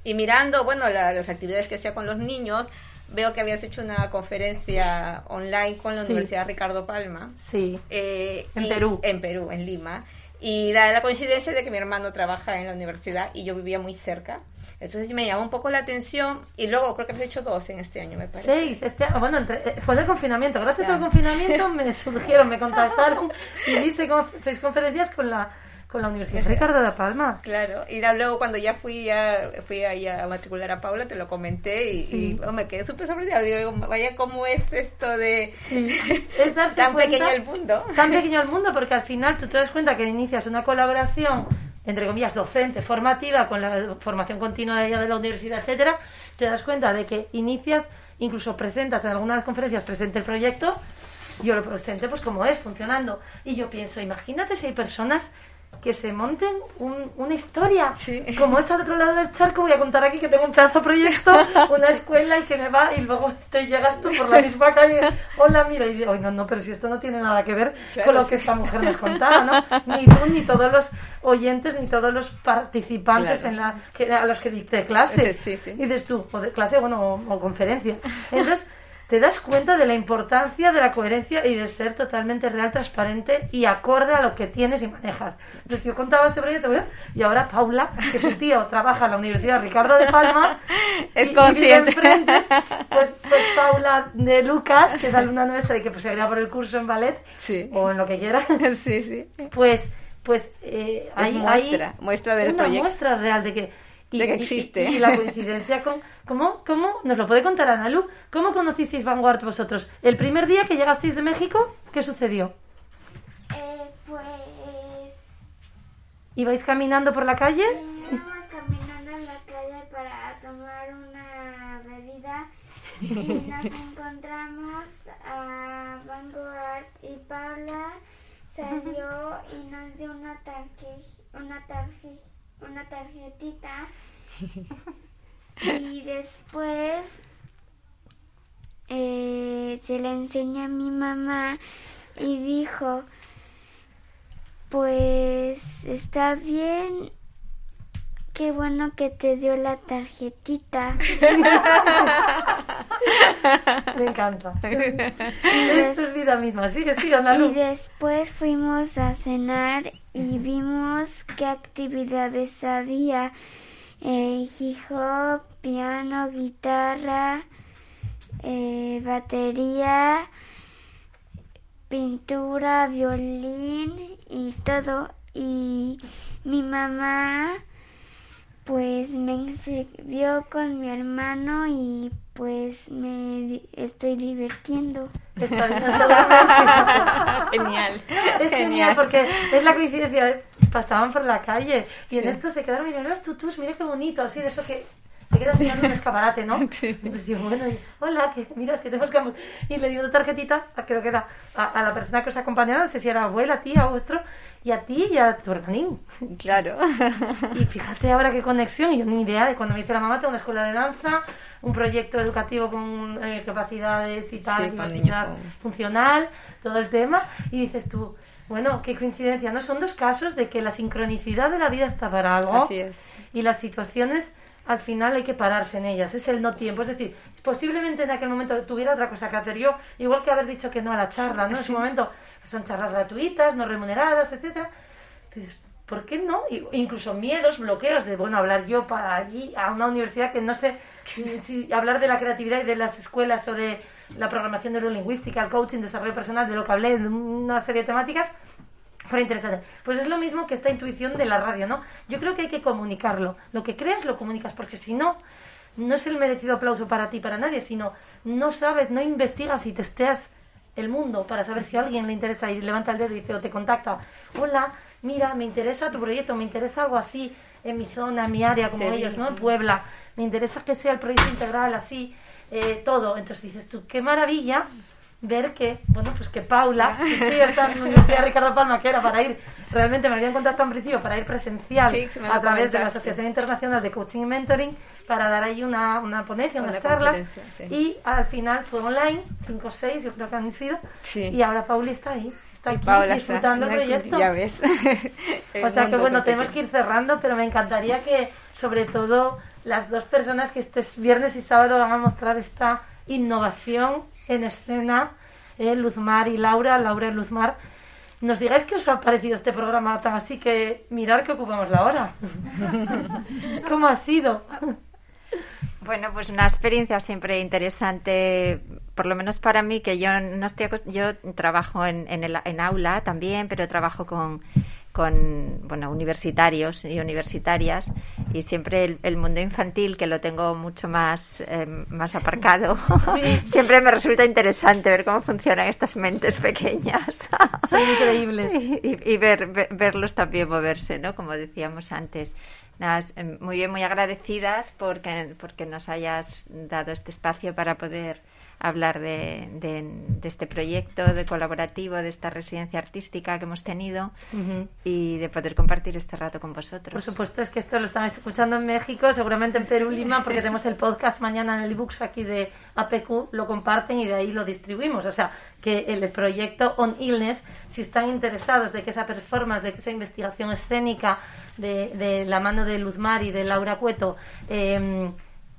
[SPEAKER 5] y mirando, bueno, las actividades que hacía con los niños, veo que habías hecho una conferencia online con la Universidad Ricardo Palma.
[SPEAKER 1] Sí.
[SPEAKER 5] Eh,
[SPEAKER 1] en Perú.
[SPEAKER 5] En Perú, en Lima. Y da la coincidencia de que mi hermano trabaja en la universidad y yo vivía muy cerca. Entonces me llamó un poco la atención y luego creo que has hecho dos en este año, me parece.
[SPEAKER 1] Seis, este bueno, entre, eh, fue en el confinamiento. Gracias al confinamiento me surgieron, me contactaron y hice seis conferencias con la con la Universidad Ricardo de Palma.
[SPEAKER 5] Claro, y luego cuando ya fui a, fui ahí a matricular a Paula, te lo comenté y, oh, me quedé súper sorprendida. Digo, vaya, ¿cómo es esto de
[SPEAKER 1] es darse
[SPEAKER 5] tan pequeño el mundo?
[SPEAKER 1] Tan pequeño el mundo, porque al final tú te das cuenta que inicias una colaboración entre comillas, docente, formativa, con la formación continua de, de la universidad, etcétera, te das cuenta de que inicias, incluso presentas en algunas conferencias, presente el proyecto, yo lo presente pues como es, funcionando. Y yo pienso, imagínate si hay personas que se monten una historia. Como está al otro lado del charco, voy a contar aquí que tengo un pedazo de proyecto, una escuela y que me va y luego te llegas tú por la misma calle. Hola, mira, y digo, no, no, pero si esto no tiene nada que ver con lo que esta mujer nos contaba, ¿no? Ni tú, ni todos los oyentes, ni todos los participantes en la, que, a los que dicté clase.
[SPEAKER 5] Sí, sí,
[SPEAKER 1] y dices tú, o de clase, bueno, o, conferencia. Entonces, te das cuenta de la importancia de la coherencia y de ser totalmente real, transparente y acorde a lo que tienes y manejas. Entonces yo contaba este proyecto y ahora Paula, que su tío trabaja en la Universidad Ricardo de Palma,
[SPEAKER 5] es
[SPEAKER 1] y-
[SPEAKER 5] consciente.
[SPEAKER 1] enfrente, pues, pues Paula de Lucas, que es alumna nuestra y que pues seguirá por el curso en ballet
[SPEAKER 5] Sí.
[SPEAKER 1] o en lo que quiera,
[SPEAKER 5] sí, sí.
[SPEAKER 1] pues pues eh, hay,
[SPEAKER 5] muestra,
[SPEAKER 1] hay
[SPEAKER 5] muestra del
[SPEAKER 1] una
[SPEAKER 5] proyecto.
[SPEAKER 1] muestra real de que
[SPEAKER 5] De que existe.
[SPEAKER 1] y, y la coincidencia con cómo cómo nos lo puede contar Analu cómo conocisteis Vanguard vosotros el primer día que llegasteis de México qué sucedió
[SPEAKER 3] Eh, pues
[SPEAKER 1] ibais caminando por la calle
[SPEAKER 3] íbamos caminando en la calle para tomar una bebida y nos encontramos a Vanguard y Paula. Salió y nos dio una tarje, una tarje, una tarjetita. Y después eh, se la enseñé a mi mamá y dijo pues está bien qué bueno que te dio la tarjetita
[SPEAKER 1] me encanta es vida misma sigue sigue
[SPEAKER 3] Y después fuimos a cenar y vimos qué actividades había. Eh, hip hop, piano, guitarra, eh, batería, pintura, violín y todo. Y mi mamá pues me inscribió con mi hermano y pues me di- estoy divirtiendo.
[SPEAKER 5] Genial.
[SPEAKER 1] Es genial porque es la coincidencia. de- Pasaban por la calle y en esto se quedaron mirando los tutus, mira qué bonito, así de eso que te quedas mirando un escaparate, ¿no? Entonces digo, bueno, y, hola, que mira, es que tenemos que... Y le di una tarjetita, a- creo que era a, a la persona que os acompañaba, no sé si era abuela, tía vuestro, y a ti y a tu hermanín.
[SPEAKER 5] Claro.
[SPEAKER 1] Y fíjate ahora qué conexión, y yo ni idea de cuando me dice la mamá, tengo una escuela de danza, un proyecto educativo con eh, capacidades y tal,
[SPEAKER 5] Sí, con-
[SPEAKER 1] funcional, todo el tema, y dices tú, bueno, qué coincidencia, ¿no? Son dos casos de que la sincronicidad de la vida está para algo
[SPEAKER 5] Así es.
[SPEAKER 1] y las situaciones al final hay que pararse en ellas, es el no tiempo, es decir, posiblemente en aquel momento tuviera otra cosa que hacer yo, igual que haber dicho que no a la charla, ¿no? En su momento son charlas gratuitas, no remuneradas, etcétera. Entonces, ¿por qué no? Y- Incluso miedos, bloqueos de, bueno, hablar yo para allí, a una universidad que no sé si hablar de la creatividad y de las escuelas o de la programación neurolingüística, el coaching, desarrollo personal, de lo que hablé, de una serie de temáticas, fue interesante. Pues es lo mismo que esta intuición de la radio, ¿no? Yo creo que hay que comunicarlo. Lo que creas lo comunicas, porque si no, no es el merecido aplauso para ti, para nadie, sino no sabes, no investigas y testeas el mundo para saber si a alguien le interesa y levanta el dedo y dice o te contacta, hola, mira, me interesa tu proyecto, me interesa algo así en mi zona, en mi área, como
[SPEAKER 5] Te
[SPEAKER 1] ellos, ¿no? En. Puebla, me interesa que sea el proyecto integral así, eh, todo. Entonces dices tú, qué maravilla ver que, bueno, pues que Paula, sí, está en la Universidad Ricardo Palma, que era para ir, realmente me habían contactado en principio para ir presencial
[SPEAKER 5] Sí,
[SPEAKER 1] a través de la. Asociación Internacional de Coaching y Mentoring para dar ahí una, una ponencia,
[SPEAKER 5] Una
[SPEAKER 1] unas charlas
[SPEAKER 5] sí.
[SPEAKER 1] y al final fue online, 5 o 6 yo creo que han sido
[SPEAKER 5] Sí.
[SPEAKER 1] y ahora Pauli está ahí, está aquí
[SPEAKER 5] está-
[SPEAKER 1] disfrutando el proyecto.
[SPEAKER 5] Ya ves.
[SPEAKER 1] O sea que bueno, tenemos
[SPEAKER 5] te-
[SPEAKER 1] que ir cerrando, pero me encantaría que sobre todo las dos personas que este viernes y sábado van a mostrar esta innovación en escena, eh, Luzmar y Laura, Laura y Luzmar, nos digáis qué os ha parecido este programa tan así que mirar que ocupamos la hora. ¿Cómo ha sido?
[SPEAKER 6] Bueno, pues una experiencia siempre interesante, por lo menos para mí, que yo no estoy yo trabajo en, en, el, en aula también, pero trabajo con, con bueno, universitarios y universitarias y siempre el, el mundo infantil, que lo tengo mucho más, eh, más aparcado, siempre me resulta interesante ver cómo funcionan estas mentes pequeñas.
[SPEAKER 1] Son increíbles.
[SPEAKER 6] y, y ver, ver- verlos también moverse, ¿no? Como decíamos antes. Nada, eh, muy bien, muy agradecidas porque, porque nos hayas dado este espacio para poder hablar de, de, de este proyecto de colaborativo, de esta residencia artística que hemos tenido y de poder compartir este rato con vosotros.
[SPEAKER 1] Por supuesto, es que esto lo están escuchando en México, seguramente en Perú, Lima, porque tenemos el podcast mañana en el ebooks aquí de APQ, lo comparten y de ahí lo distribuimos. O sea, que el proyecto On Illness, si están interesados de que esa performance, de que esa investigación escénica de, de la mano de Luzmar y de Laura Cueto eh,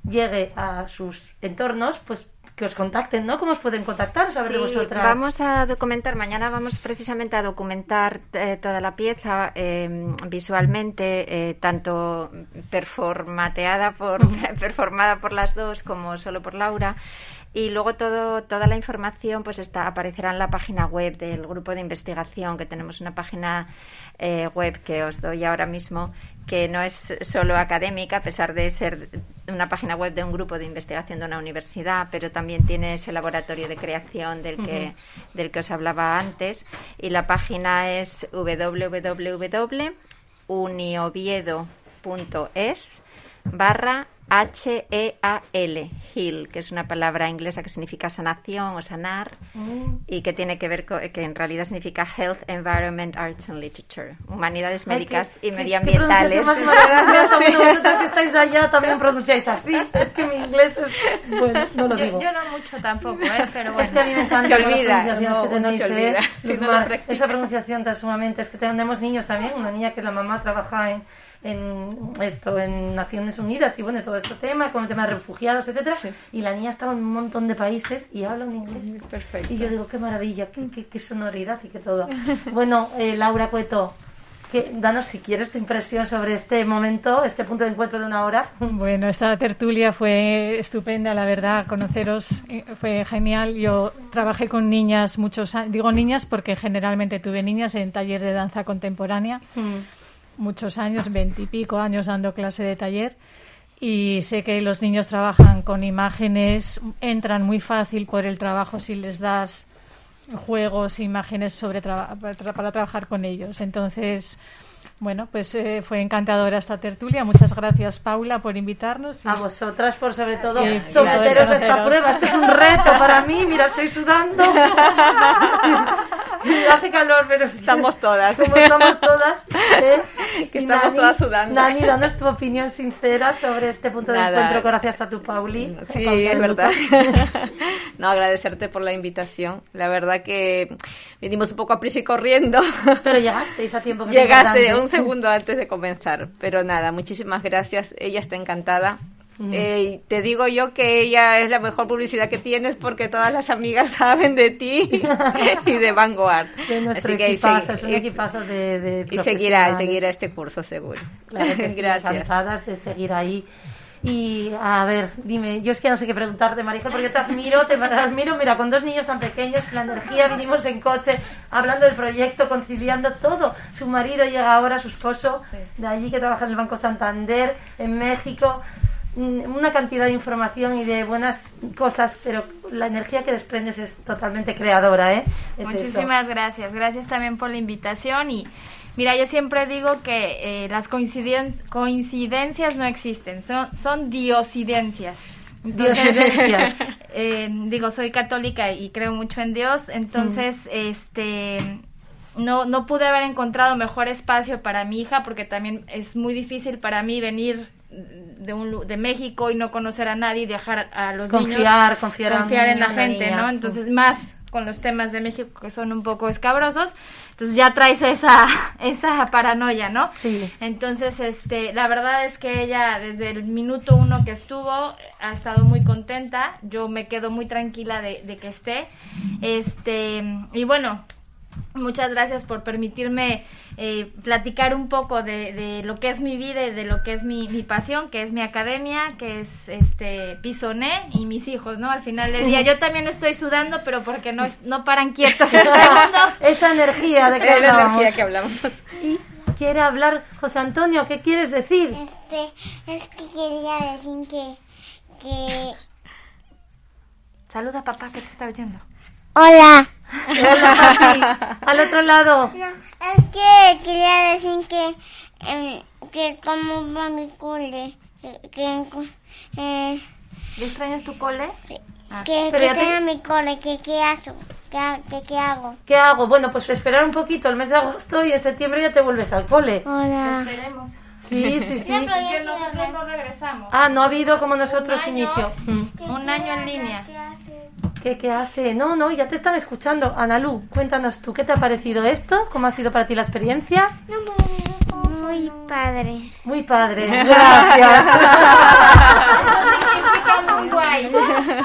[SPEAKER 1] llegue a sus entornos, pues que os contacten, ¿no? ¿Cómo os pueden contactar? Saber de vosotras.
[SPEAKER 6] Vamos a documentar, mañana vamos precisamente a documentar eh, toda la pieza eh, visualmente, eh, tanto performateada por, performada por las dos como solo por Laura. Y luego todo, toda la información pues está, aparecerá en la página web del grupo de investigación, que tenemos una página eh, web que os doy ahora mismo, que no es solo académica, a pesar de ser una página web de un grupo de investigación de una universidad, pero también tiene ese laboratorio de creación del que, del que os hablaba antes. Y la página es www.unioviedo.es barra H-E-A-L, Hill, que es una palabra inglesa que significa sanación o sanar y que tiene que ver con, que en realidad significa Health, Environment, Arts and Literature, humanidades
[SPEAKER 1] Ay,
[SPEAKER 6] médicas
[SPEAKER 1] qué-
[SPEAKER 6] y
[SPEAKER 1] qué-
[SPEAKER 6] medioambientales.
[SPEAKER 1] qué. Bueno, vosotras que estáis de allá también pronunciáis así. Es que mi inglés es... Bueno, no lo
[SPEAKER 4] Yo,
[SPEAKER 1] digo.
[SPEAKER 4] yo no mucho tampoco, ¿eh? Pero bueno.
[SPEAKER 1] Es que a mí me encanta
[SPEAKER 5] Se
[SPEAKER 1] las
[SPEAKER 5] olvida,
[SPEAKER 1] pronunciaciones
[SPEAKER 5] no,
[SPEAKER 1] que tenéis,
[SPEAKER 5] se olvida
[SPEAKER 1] ¿eh?
[SPEAKER 5] si no
[SPEAKER 1] esa pronunciación tan sumamente. Es que tenemos niños también, una niña que la mamá trabaja en, en esto, en Naciones Unidas y bueno, todo este tema, con el tema de refugiados, etcétera. Y la niña estaba en un montón de países y habla un inglés.
[SPEAKER 5] Perfecto.
[SPEAKER 1] Y yo digo, qué maravilla, qué, qué, qué sonoridad y qué todo. Bueno, eh, Laura Cueto, que, danos si quieres tu impresión sobre este momento, este punto de encuentro de una hora.
[SPEAKER 7] Bueno, esta tertulia fue estupenda, la verdad, conoceros eh, fue genial. Yo trabajé con niñas muchos años, digo niñas porque generalmente tuve niñas en taller de danza contemporánea, muchos años, veintipico años dando clase de taller. Y sé que los niños trabajan con imágenes, entran muy fácil por el trabajo si les das juegos, imágenes sobre para trabajar con ellos. Entonces, bueno, pues eh, fue encantadora esta tertulia. Muchas gracias, Paula, por invitarnos. y-
[SPEAKER 1] A vosotras, por sobre todo, someteros a esta prueba. Esto es un reto para mí. Mira, estoy sudando. Hace calor, pero
[SPEAKER 5] Estamos todas.
[SPEAKER 1] Como estamos todas. ¿eh?
[SPEAKER 5] Que
[SPEAKER 1] Y
[SPEAKER 5] estamos todas sudando.
[SPEAKER 1] Nani, danos tu opinión sincera sobre este punto de encuentro gracias a tu Pauli.
[SPEAKER 5] Sí,
[SPEAKER 1] Pauli
[SPEAKER 5] es verdad. No, agradecerte por la invitación. La verdad que vinimos un poco a prisa y corriendo.
[SPEAKER 1] Pero llegasteis a tiempo. que
[SPEAKER 5] Llegaste un segundo antes de comenzar. Pero nada, muchísimas gracias. Ella está encantada. Eh, te digo yo que ella es la mejor publicidad que tienes porque todas las amigas saben de ti y de Vanguard.
[SPEAKER 1] De nuestro
[SPEAKER 5] Así que
[SPEAKER 1] equipazo, es un equipazo de, de
[SPEAKER 5] y seguirá, seguirá este curso seguro.
[SPEAKER 1] Claro que sí,
[SPEAKER 5] Gracias.
[SPEAKER 1] de seguir ahí. Y a ver, dime, yo es que no sé qué preguntarte, Marija, porque te admiro, te admiro, mira, con dos niños tan pequeños, la energía, vinimos en coche, hablando del proyecto, conciliando todo. Su marido llega ahora, su esposo, de allí que trabaja en el Banco Santander, en México. Mm, Una cantidad de información y de buenas cosas, pero la energía que desprendes es totalmente creadora, ¿eh? Es eso.
[SPEAKER 4] Muchísimas gracias. Gracias también por la invitación y mira, yo siempre digo que eh, las coinciden- coincidencias no existen, son, son diosidencias. Eh, digo, soy católica y creo mucho en Dios, entonces, este, no, no pude haber encontrado mejor espacio para mi hija porque también es muy difícil para mí venir de, un, de México y no conocer a nadie y dejar a los niños
[SPEAKER 1] Confiar, confiar
[SPEAKER 4] confiar en la gente,
[SPEAKER 1] niña.
[SPEAKER 4] ¿no? Entonces, más con los temas de México que son un poco escabrosos, entonces ya traes esa, esa paranoia, ¿no?
[SPEAKER 1] Sí.
[SPEAKER 4] Entonces, este, la verdad es que ella desde el minuto uno que estuvo ha estado muy contenta, yo me quedo muy tranquila de, de que esté, este, y bueno, Muchas gracias por permitirme eh, platicar un poco de, de lo que es mi vida y de lo que es mi, mi pasión, que es mi academia, que es este Pisoné y mis hijos, ¿no? Al final del día yo también estoy sudando, pero porque no, no paran quietos el.
[SPEAKER 1] Esa energía de que hablábamos.
[SPEAKER 5] energía que hablamos.
[SPEAKER 1] Y quiere hablar José Antonio, ¿qué quieres decir?
[SPEAKER 2] Este, es que quería decir que, que...
[SPEAKER 4] Saluda a papá que te está oyendo.
[SPEAKER 2] Hola.
[SPEAKER 1] Hola, papi. Al otro lado.
[SPEAKER 2] No, es que quería decir que, em, que como va mi cole, que, eh,
[SPEAKER 4] ¿Le extrañas tu cole? Ah.
[SPEAKER 2] que,
[SPEAKER 1] Pero
[SPEAKER 2] que
[SPEAKER 1] te-
[SPEAKER 2] mi cole, que qué hago, que qué hago.
[SPEAKER 1] ¿Qué hago? Bueno, pues esperar un poquito el mes de agosto y en septiembre ya te vuelves al cole.
[SPEAKER 2] Hola.
[SPEAKER 4] Esperemos.
[SPEAKER 1] Sí, sí, sí.
[SPEAKER 4] Que nosotros no regresamos.
[SPEAKER 1] Ah, no ha habido como nosotros
[SPEAKER 4] Un año.
[SPEAKER 1] inicio. Mm.
[SPEAKER 4] Un año en línea.
[SPEAKER 1] ¿Qué, ¿Qué hace? No, no, ya te están escuchando. Analú, cuéntanos tú, ¿qué te ha parecido esto? ¿Cómo ha sido para ti la experiencia?
[SPEAKER 2] Muy padre.
[SPEAKER 1] Muy padre, gracias.
[SPEAKER 4] muy guay.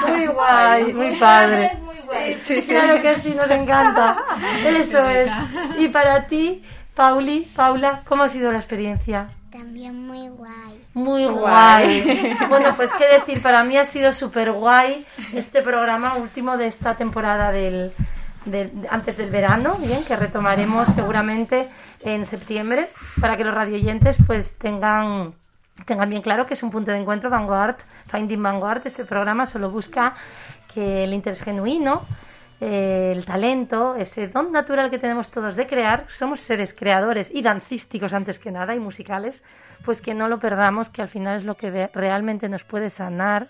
[SPEAKER 1] Muy guay, muy padre.
[SPEAKER 4] Es muy guay.
[SPEAKER 1] Sí, claro que sí, nos encanta. Eso es. Y para ti, Pauli, Paula, ¿cómo ha sido la experiencia?
[SPEAKER 2] También muy guay.
[SPEAKER 1] Muy guay. Bueno, pues qué decir, para mí ha sido súper guay este programa último de esta temporada del, del- antes del verano, bien, que retomaremos seguramente en septiembre, para que los radioyentes pues tengan tengan bien claro que es un punto de encuentro Vanguard, Finding Vanguard, ese programa solo busca que el interés genuino, eh, el talento, ese don natural que tenemos todos de crear, somos seres creadores y dancísticos antes que nada y musicales, pues que no lo perdamos, que al final es lo que realmente nos puede sanar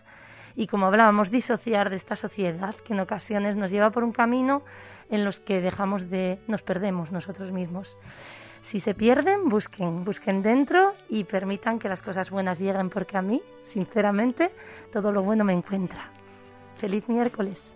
[SPEAKER 1] y como hablábamos, disociar de esta sociedad que en ocasiones nos lleva por un camino en los que dejamos de, nos perdemos nosotros mismos. Si se pierden, busquen, busquen dentro y permitan que las cosas buenas lleguen, porque a mí, sinceramente, todo lo bueno me encuentra. Feliz miércoles.